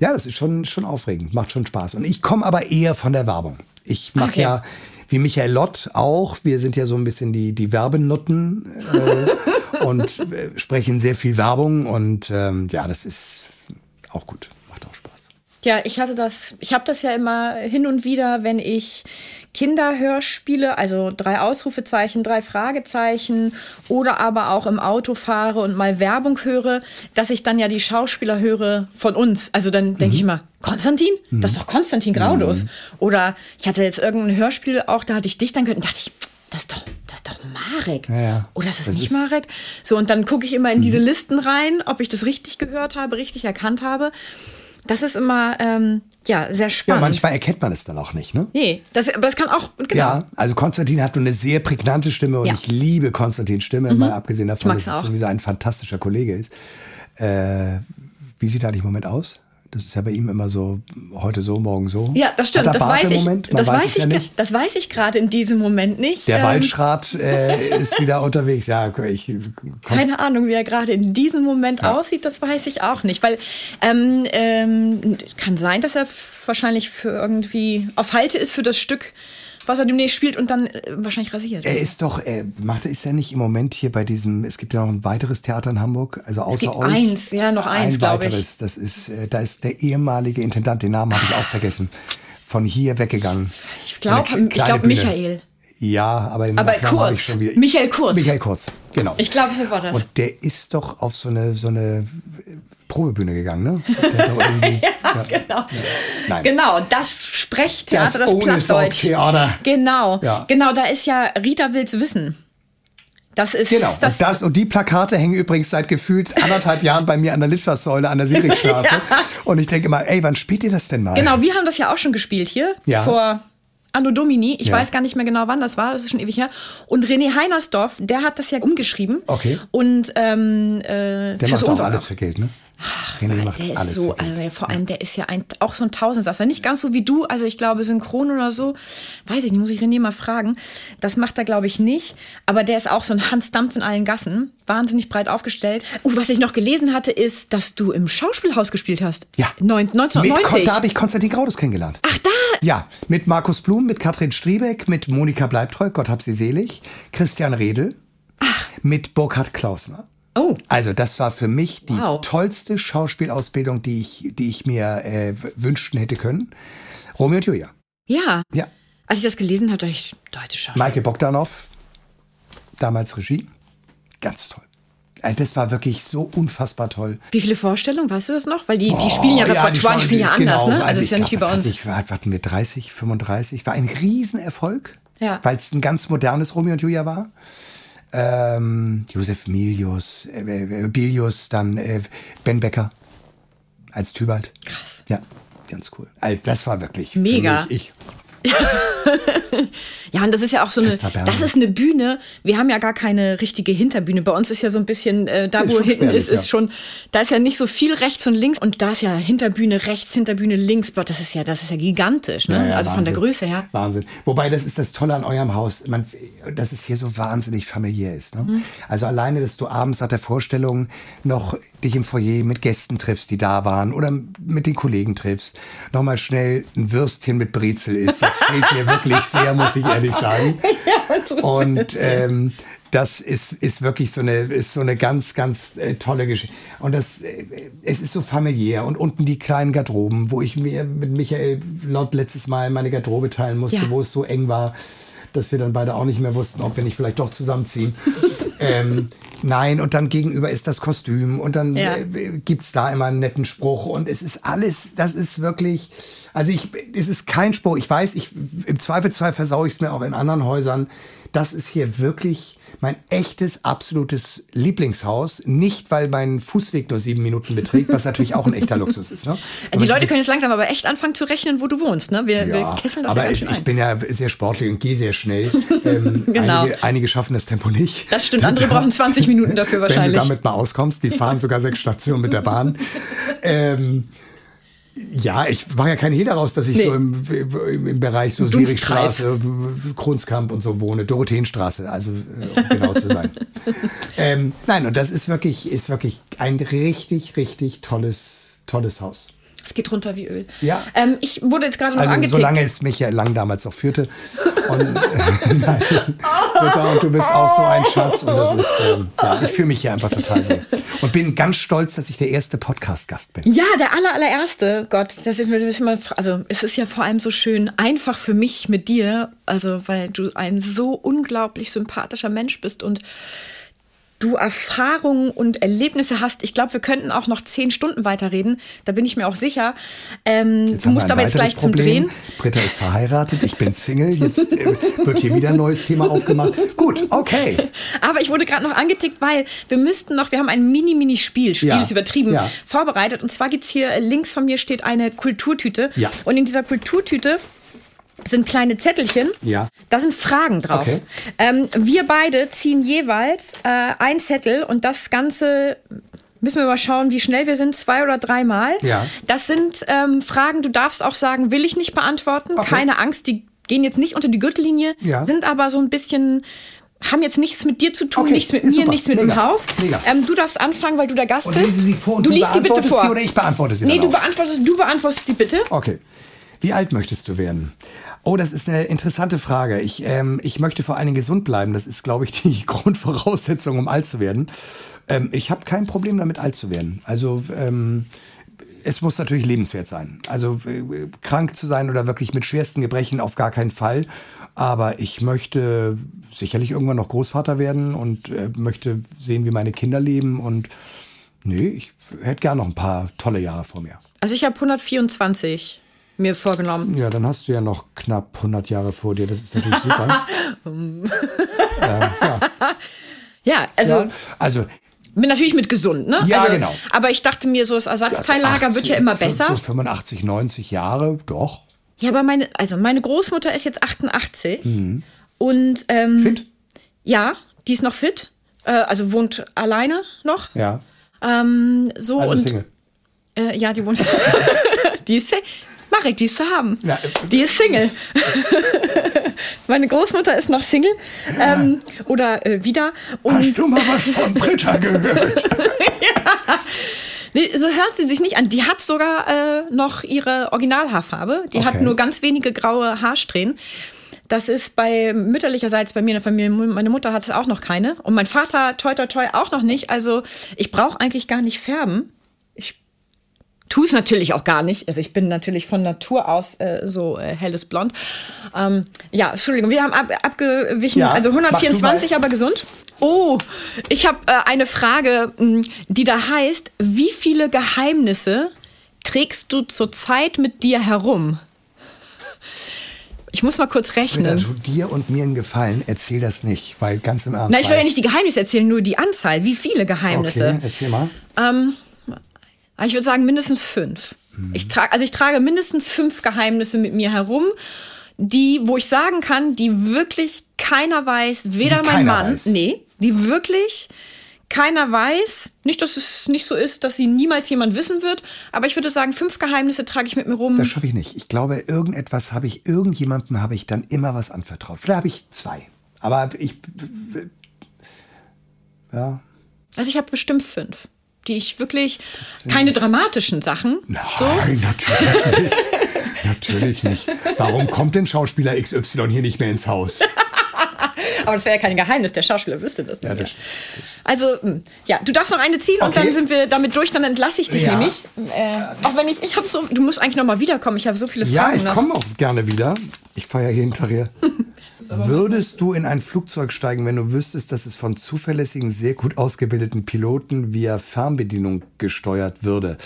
Ja, das ist schon, schon aufregend, macht schon Spaß. Und ich komme aber eher von der Werbung. Ich mache okay. ja, wie Michael Lott auch, wir sind ja so ein bisschen die, die Werbenutten äh, und äh, sprechen sehr viel Werbung und ähm, ja, das ist auch gut. Ja, ich hatte das, ich habe das ja immer hin und wieder, wenn ich Kinderhörspiele, also drei Ausrufezeichen, drei Fragezeichen oder aber auch im Auto fahre und mal Werbung höre, dass ich dann ja die Schauspieler höre von uns. Also dann denke mhm. ich immer, Konstantin? Mhm. Das ist doch Konstantin Graudus. Mhm. Oder ich hatte jetzt irgendein Hörspiel auch, da hatte ich dich dann gehört und dachte ich, das ist doch, das ist doch Marek. Ja, ja. Oder ist das, das nicht ist Marek? So, und dann gucke ich immer in diese mhm. Listen rein, ob ich das richtig gehört habe, richtig erkannt habe. Das ist immer ähm, ja sehr spannend. Ja, manchmal erkennt man es dann auch nicht, ne? Nee, das, aber das kann auch. Genau. Ja, also Konstantin hat eine sehr prägnante Stimme und ja. ich liebe Konstantins Stimme, mhm. mal abgesehen davon, dass er sowieso ein fantastischer Kollege ist. Äh, wie sieht er eigentlich im Moment aus? Das ist ja bei ihm immer so, heute so, morgen so. Ja, das stimmt. Das weiß, ich, das, weiß ich, ja nicht. das weiß ich gerade in diesem Moment nicht. Der ähm, Waldschrat äh, ist wieder unterwegs. Ja, ich, keine Ahnung, wie er gerade in diesem Moment ja. aussieht, das weiß ich auch nicht. Weil ähm, ähm, kann sein, dass er wahrscheinlich für irgendwie auf Halte ist für das Stück was er demnächst spielt und dann äh, wahrscheinlich rasiert. Er ist doch, er macht, ist er nicht im Moment hier bei diesem, es gibt ja noch ein weiteres Theater in Hamburg, also außer es gibt euch. eins, ja, noch eins, ein glaube ich. Das ist, äh, da ist der ehemalige Intendant, den Namen habe ich auch vergessen, von hier weggegangen. Ich glaube, so ich glaube Michael. Ja, aber, aber Kurz. Michael Kurz. Michael Kurz, genau. Ich glaube, so war das. Und der ist doch auf so eine, so eine Probebühne gegangen, ne? ja, ja, genau. Nein. Genau, das Sprechtheater, das, das Plattdeutsch. Genau, ja. genau, da ist ja Rita will's wissen. Das ist genau. das und, das, und die Plakate hängen übrigens seit gefühlt anderthalb Jahren bei mir an der Litfaßsäule an der Sirichstraße. ja. Und ich denke immer, ey, wann spielt ihr das denn mal? Genau, wir haben das ja auch schon gespielt hier. Ja. Vor Anno Domini. Ich ja. weiß gar nicht mehr genau, wann das war. Das ist schon ewig her. Und René Heinersdorf, der hat das ja umgeschrieben. Okay. Und ähm, äh, der macht auch alles für Geld, ne? Ach, René macht der ist so, also vor allem der ist ja ein, auch so ein Tausendsasser. Nicht ganz so wie du, also ich glaube synchron oder so, weiß ich nicht, muss ich René mal fragen. Das macht er glaube ich nicht, aber der ist auch so ein Hans Dampf in allen Gassen, wahnsinnig breit aufgestellt. Uh, was ich noch gelesen hatte, ist, dass du im Schauspielhaus gespielt hast. Ja. 1990. Mit, da habe ich Konstantin Graudus kennengelernt. Ach, da? Ja, mit Markus Blum, mit Katrin Striebeck, mit Monika Bleibtreu, Gott hab sie selig, Christian Redel, Ach. mit Burkhard Klausner. Oh. Also das war für mich die wow. tollste Schauspielausbildung, die ich, die ich mir äh, wünschen hätte können. Romeo und Julia. Ja. Ja. Als ich das gelesen habe, dachte ich, deutsche Schauspiel. Maike Bogdanov, damals Regie. Ganz toll. Also das war wirklich so unfassbar toll. Wie viele Vorstellungen, weißt du das noch? Weil die, die spielen ja Repertoire, ja, die, spielen ja anders, genau, ne? Also, also ist ja nicht wie bei uns. Ich war, hatten wir 30, 35, war ein Riesenerfolg, ja. weil es ein ganz modernes Romeo und Julia war ähm, Josef Milius, äh, äh, Bilius, dann äh, Ben Becker als Tybalt. Krass. Ja, ganz cool. Also das war wirklich mega. Mich, ich ja, und das ist ja auch so eine, das ist eine Bühne. Wir haben ja gar keine richtige Hinterbühne. Bei uns ist ja so ein bisschen, äh, da wo hinten ist, ist ja. schon, da ist ja nicht so viel rechts und links. Und da ist ja Hinterbühne rechts, Hinterbühne links. Das ist ja, das ist ja gigantisch, ne? Ja, ja, also Wahnsinn. von der Größe her. Wahnsinn. Wobei, das ist das Tolle an eurem Haus, man, dass es hier so wahnsinnig familiär ist. Ne? Mhm. Also alleine, dass du abends nach der Vorstellung noch dich im Foyer mit Gästen triffst, die da waren, oder mit den Kollegen triffst, nochmal schnell ein Würstchen mit Brezel isst. Das fehlt mir wirklich sehr, muss ich ehrlich sagen. Und ähm, das ist, ist wirklich so eine, ist so eine ganz, ganz äh, tolle Geschichte. Und das, äh, es ist so familiär. Und unten die kleinen Garderoben, wo ich mir mit Michael Lott letztes Mal meine Garderobe teilen musste, ja. wo es so eng war, dass wir dann beide auch nicht mehr wussten, ob wir nicht vielleicht doch zusammenziehen. ähm, nein, und dann gegenüber ist das Kostüm und dann ja. äh, gibt es da immer einen netten Spruch und es ist alles, das ist wirklich, also ich, es ist kein Spruch. Ich weiß, ich, im Zweifelsfall versaue ich es mir auch in anderen Häusern. Das ist hier wirklich mein echtes, absolutes Lieblingshaus. Nicht, weil mein Fußweg nur sieben Minuten beträgt, was natürlich auch ein echter Luxus ist. Ne? Die Leute können jetzt langsam aber echt anfangen zu rechnen, wo du wohnst. Ne? Wir, ja, wir kesseln das aber ja ich, ich bin ja sehr sportlich und gehe sehr schnell. Ähm, genau. einige, einige, schaffen das Tempo nicht. Das stimmt, andere brauchen 20 Minuten dafür wahrscheinlich. Wenn du damit mal auskommst, die fahren sogar sechs Stationen mit der Bahn. Ähm, ja, ich mache ja keinen Hehl daraus, dass ich nee. so im, im, Bereich so Sierigstraße, Krunskamp und so wohne, Dorotheenstraße, also um genau zu sein. ähm, nein, und das ist wirklich, ist wirklich ein richtig, richtig tolles, tolles Haus. Es geht runter wie Öl. Ja. Ähm, ich wurde jetzt gerade noch also, angetickt. Solange es mich ja lang damals auch führte. Und, nein, und du bist auch so ein Schatz. Und das ist, ähm, ja, ich fühle mich hier einfach total wohl. Und bin ganz stolz, dass ich der erste Podcast-Gast bin. Ja, der aller, allererste. Gott, das ist immer, also es ist ja vor allem so schön einfach für mich mit dir, also weil du ein so unglaublich sympathischer Mensch bist und du Erfahrungen und Erlebnisse hast. Ich glaube, wir könnten auch noch zehn Stunden weiterreden. Da bin ich mir auch sicher. Ähm, du musst aber jetzt gleich Problem. zum Drehen. Britta ist verheiratet, ich bin Single. Jetzt äh, wird hier wieder ein neues Thema aufgemacht. Gut, okay. Aber ich wurde gerade noch angetickt, weil wir müssten noch, wir haben ein Mini-Mini-Spiel, Spiel ja. ist übertrieben, ja. vorbereitet. Und zwar gibt es hier äh, links von mir steht eine Kulturtüte. Ja. Und in dieser Kulturtüte sind kleine Zettelchen. Ja. Da sind Fragen drauf. Okay. Ähm, wir beide ziehen jeweils äh, ein Zettel und das Ganze müssen wir mal schauen, wie schnell wir sind, zwei oder dreimal. Ja. Das sind ähm, Fragen, du darfst auch sagen, will ich nicht beantworten. Okay. Keine Angst, die gehen jetzt nicht unter die Gürtellinie, ja. sind aber so ein bisschen haben jetzt nichts mit dir zu tun, okay, nichts mit mir, super. nichts mit Mega. dem Haus. Ähm, du darfst anfangen, weil du der Gast und bist. Sie vor und du, du liest sie bitte vor. Sie oder ich beantworte sie Nee, du beantwortest, du beantwortest sie bitte. Okay. Wie alt möchtest du werden? Oh, das ist eine interessante Frage. Ich, ähm, ich möchte vor allen Dingen gesund bleiben. Das ist, glaube ich, die Grundvoraussetzung, um alt zu werden. Ähm, ich habe kein Problem damit, alt zu werden. Also ähm, es muss natürlich lebenswert sein. Also äh, krank zu sein oder wirklich mit schwersten Gebrechen auf gar keinen Fall. Aber ich möchte sicherlich irgendwann noch Großvater werden und äh, möchte sehen, wie meine Kinder leben. Und nee, ich hätte gern noch ein paar tolle Jahre vor mir. Also ich habe 124 mir vorgenommen. Ja, dann hast du ja noch knapp 100 Jahre vor dir. Das ist natürlich super. ja, ja. ja, also. Ja, also Natürlich mit gesund, ne? Ja, also, genau. Aber ich dachte mir, so das Ersatzteillager also 80, wird ja immer besser. So 85, 90 Jahre, doch. Ja, aber meine, also meine Großmutter ist jetzt 88 mhm. und ähm, fit. Ja, die ist noch fit. Äh, also wohnt alleine noch. Ja. Ähm, so also und Single. Äh, ja, die wohnt. die ist Marek, die ist zu haben. Ja. Die ist Single. Meine Großmutter ist noch Single. Ja. Ähm, oder äh, wieder. Und Hast du mal was von Britta gehört? ja. Nee, so hört sie sich nicht an. Die hat sogar äh, noch ihre Originalhaarfarbe. Die okay. hat nur ganz wenige graue Haarsträhnen. Das ist bei mütterlicherseits bei mir in der Familie. Meine Mutter hatte auch noch keine. Und mein Vater, toi, toi, toi, auch noch nicht. Also ich brauche eigentlich gar nicht färben tue es natürlich auch gar nicht. Also ich bin natürlich von Natur aus äh, so äh, helles Blond. Ähm, ja, Entschuldigung, wir haben ab, abgewichen. Ja, also 124, aber gesund. Oh, ich habe äh, eine Frage, hm, die da heißt, wie viele Geheimnisse trägst du zurzeit mit dir herum? Ich muss mal kurz rechnen. Wenn du dir und mir einen Gefallen, erzähl das nicht, weil ganz im Ernst. Nein, ich will ja nicht die Geheimnisse erzählen, nur die Anzahl. Wie viele Geheimnisse? Okay, erzähl mal. Ähm, ich würde sagen mindestens fünf. Mhm. Ich trage, also ich trage mindestens fünf Geheimnisse mit mir herum, die, wo ich sagen kann, die wirklich keiner weiß, weder die mein Mann, weiß. nee, die wirklich keiner weiß. Nicht, dass es nicht so ist, dass sie niemals jemand wissen wird, aber ich würde sagen, fünf Geheimnisse trage ich mit mir rum. Das schaffe ich nicht. Ich glaube, irgendetwas habe ich, irgendjemandem habe ich dann immer was anvertraut. Vielleicht habe ich zwei. Aber ich, ja. Also ich habe bestimmt fünf die ich wirklich keine dramatischen Sachen. Nein, so. natürlich nicht. natürlich nicht. Warum kommt denn Schauspieler XY hier nicht mehr ins Haus? Aber das wäre ja kein Geheimnis, der Schauspieler wüsste das nicht. Ja, das, das. Also, hm, ja, du darfst noch eine ziehen okay. und dann sind wir damit durch, dann entlasse ich dich ja. nämlich. Äh, auch wenn ich, ich habe so, du musst eigentlich noch mal wiederkommen, ich habe so viele Fragen. Ja, ich komme auch gerne wieder. Ich fahre ja hier hinterher. Würdest du in ein Flugzeug steigen, wenn du wüsstest, dass es von zuverlässigen, sehr gut ausgebildeten Piloten via Fernbedienung gesteuert würde?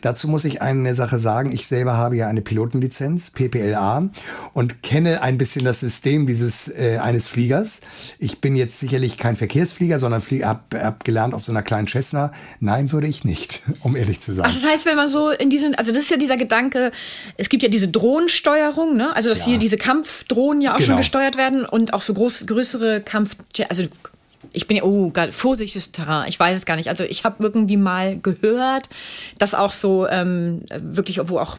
Dazu muss ich eine Sache sagen. Ich selber habe ja eine Pilotenlizenz, PPLA, und kenne ein bisschen das System dieses äh, eines Fliegers. Ich bin jetzt sicherlich kein Verkehrsflieger, sondern habe hab gelernt auf so einer kleinen Cessna. Nein, würde ich nicht, um ehrlich zu sein. Ach, das heißt, wenn man so in diesen, also das ist ja dieser Gedanke, es gibt ja diese Drohnensteuerung, ne? Also dass ja. hier diese Kampfdrohnen ja auch genau. schon gesteuert werden werden und auch so groß, größere Kampf, also ich bin ja, oh, vorsichtiges Terrain, ich weiß es gar nicht. Also ich habe irgendwie mal gehört, dass auch so ähm, wirklich, wo auch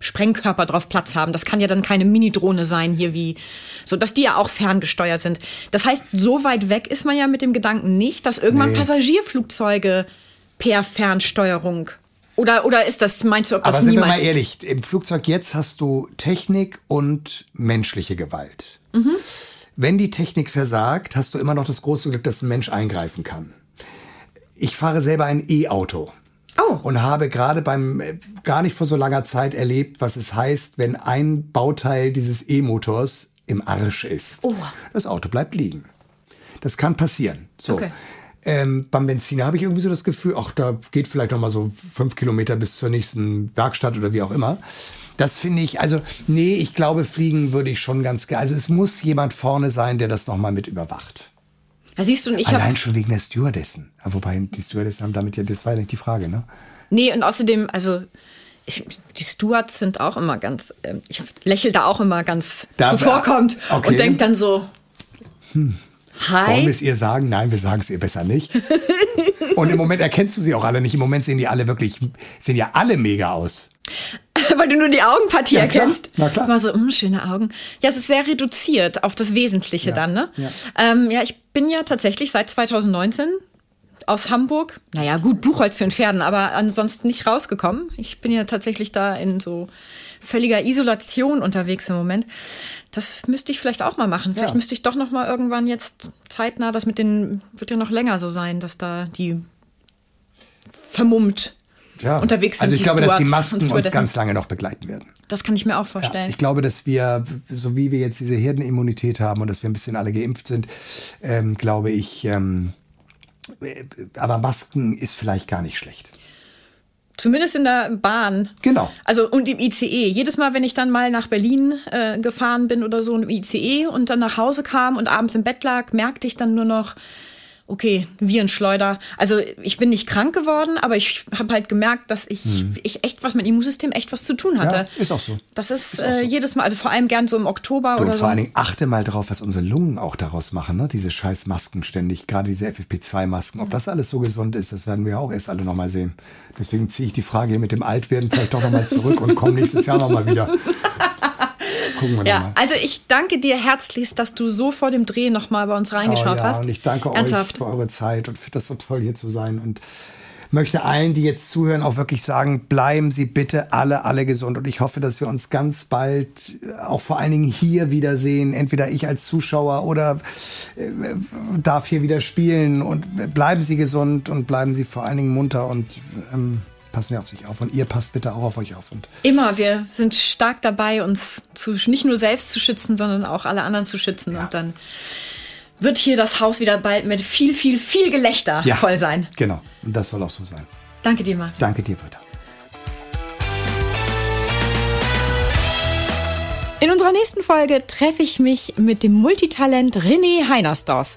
Sprengkörper drauf Platz haben. Das kann ja dann keine Mini-Drohne sein hier wie, so dass die ja auch ferngesteuert sind. Das heißt, so weit weg ist man ja mit dem Gedanken nicht, dass irgendwann nee. Passagierflugzeuge per Fernsteuerung oder, oder ist das, meinst du, ob das Aber sind niemals... wir mal ehrlich, im Flugzeug jetzt hast du Technik und menschliche Gewalt. Mhm. Wenn die Technik versagt, hast du immer noch das große Glück, dass ein Mensch eingreifen kann. Ich fahre selber ein E-Auto. Oh. Und habe gerade beim, äh, gar nicht vor so langer Zeit erlebt, was es heißt, wenn ein Bauteil dieses E-Motors im Arsch ist. Oh. Das Auto bleibt liegen. Das kann passieren. So. Okay. Ähm, beim Benziner habe ich irgendwie so das Gefühl, ach, da geht vielleicht noch mal so fünf Kilometer bis zur nächsten Werkstatt oder wie auch immer. Das finde ich, also, nee, ich glaube, fliegen würde ich schon ganz gerne. Also, es muss jemand vorne sein, der das noch mal mit überwacht. Da siehst du, ich Allein schon wegen der Stewardessen. Wobei, die Stewardessen haben damit ja, das war ja nicht die Frage, ne? Nee, und außerdem, also, ich, die Stewards sind auch immer ganz, äh, ich lächle da auch immer ganz da, zuvorkommt okay. und denke dann so, hm. Hi. Wollen wir es ihr sagen? Nein, wir sagen es ihr besser nicht. Und im Moment erkennst du sie auch alle nicht. Im Moment sehen die alle wirklich, sehen ja alle mega aus. Weil du nur die Augenpartie Ja, erkennst. klar. Na klar. Immer so, mh, schöne Augen. Ja, es ist sehr reduziert auf das Wesentliche Ja, dann, ne? ja. Ähm, ja, ich bin ja tatsächlich seit 2019 aus Hamburg, naja, gut, Buchholz zu entfernen, aber ansonsten nicht rausgekommen. Ich bin ja tatsächlich da in so völliger Isolation unterwegs im Moment. Das müsste ich vielleicht auch mal machen. Vielleicht Ja. müsste ich doch noch mal irgendwann jetzt zeitnah, das mit den, wird ja noch länger so sein, dass da die vermummt Ja. unterwegs sind. Also ich glaube, dass die Masken uns ganz lange noch begleiten werden. Das kann ich mir auch Ja, vorstellen. ich glaube, dass wir, so wie wir jetzt diese Herdenimmunität haben und dass wir ein bisschen alle geimpft sind, ähm, glaube ich, ähm, äh, aber Masken ist vielleicht gar nicht schlecht. Zumindest in der Bahn. Genau. Also und im ICE. Jedes Mal, wenn ich dann mal nach Berlin äh, gefahren bin oder so im ICE und dann nach Hause kam und abends im Bett lag, merkte ich dann nur noch, okay, Virenschleuder. Also ich bin nicht krank geworden, aber ich habe halt gemerkt, dass ich, ich echt was, mein Immunsystem echt was zu tun hatte. Mhm. Ja, ist auch so. Das ist, Ist äh, so. jedes Mal, also vor allem gern so im Oktober Und oder vor so. allen Dingen achte mal drauf, was unsere Lungen auch daraus machen, ne? diese scheiß Masken ständig, gerade diese FFP2-Masken. Ob das alles so gesund ist, das werden wir auch erst alle nochmal sehen. Deswegen ziehe ich die Frage hier mit dem Altwerden vielleicht doch nochmal zurück und komme nächstes Jahr nochmal wieder. Gucken wir Ja, nochmal. also ich danke dir herzlichst, dass du so vor dem Dreh nochmal bei uns reingeschaut Oh ja, hast. Und ich danke Ernsthaft. euch für eure Zeit und finde das so toll, hier zu sein. Und möchte allen, die jetzt zuhören, auch wirklich sagen, bleiben Sie bitte alle, alle gesund. Und ich hoffe, dass wir uns ganz bald äh, auch vor allen Dingen hier wiedersehen. Entweder ich als Zuschauer oder äh, darf hier wieder spielen. Und bleiben Sie gesund und bleiben Sie vor allen Dingen munter und ähm, passen Sie auf sich auf. Und ihr passt bitte auch auf euch auf. Und Immer, wir sind stark dabei, uns zu, nicht nur selbst zu schützen, sondern auch alle anderen zu schützen. Und dann wird hier das Haus wieder bald mit viel, viel, viel Gelächter voll sein. Genau. Und das soll auch so sein. Danke dir, Marc. Danke dir, Britta. In unserer nächsten Folge treffe ich mich mit dem Multitalent René Heinersdorf.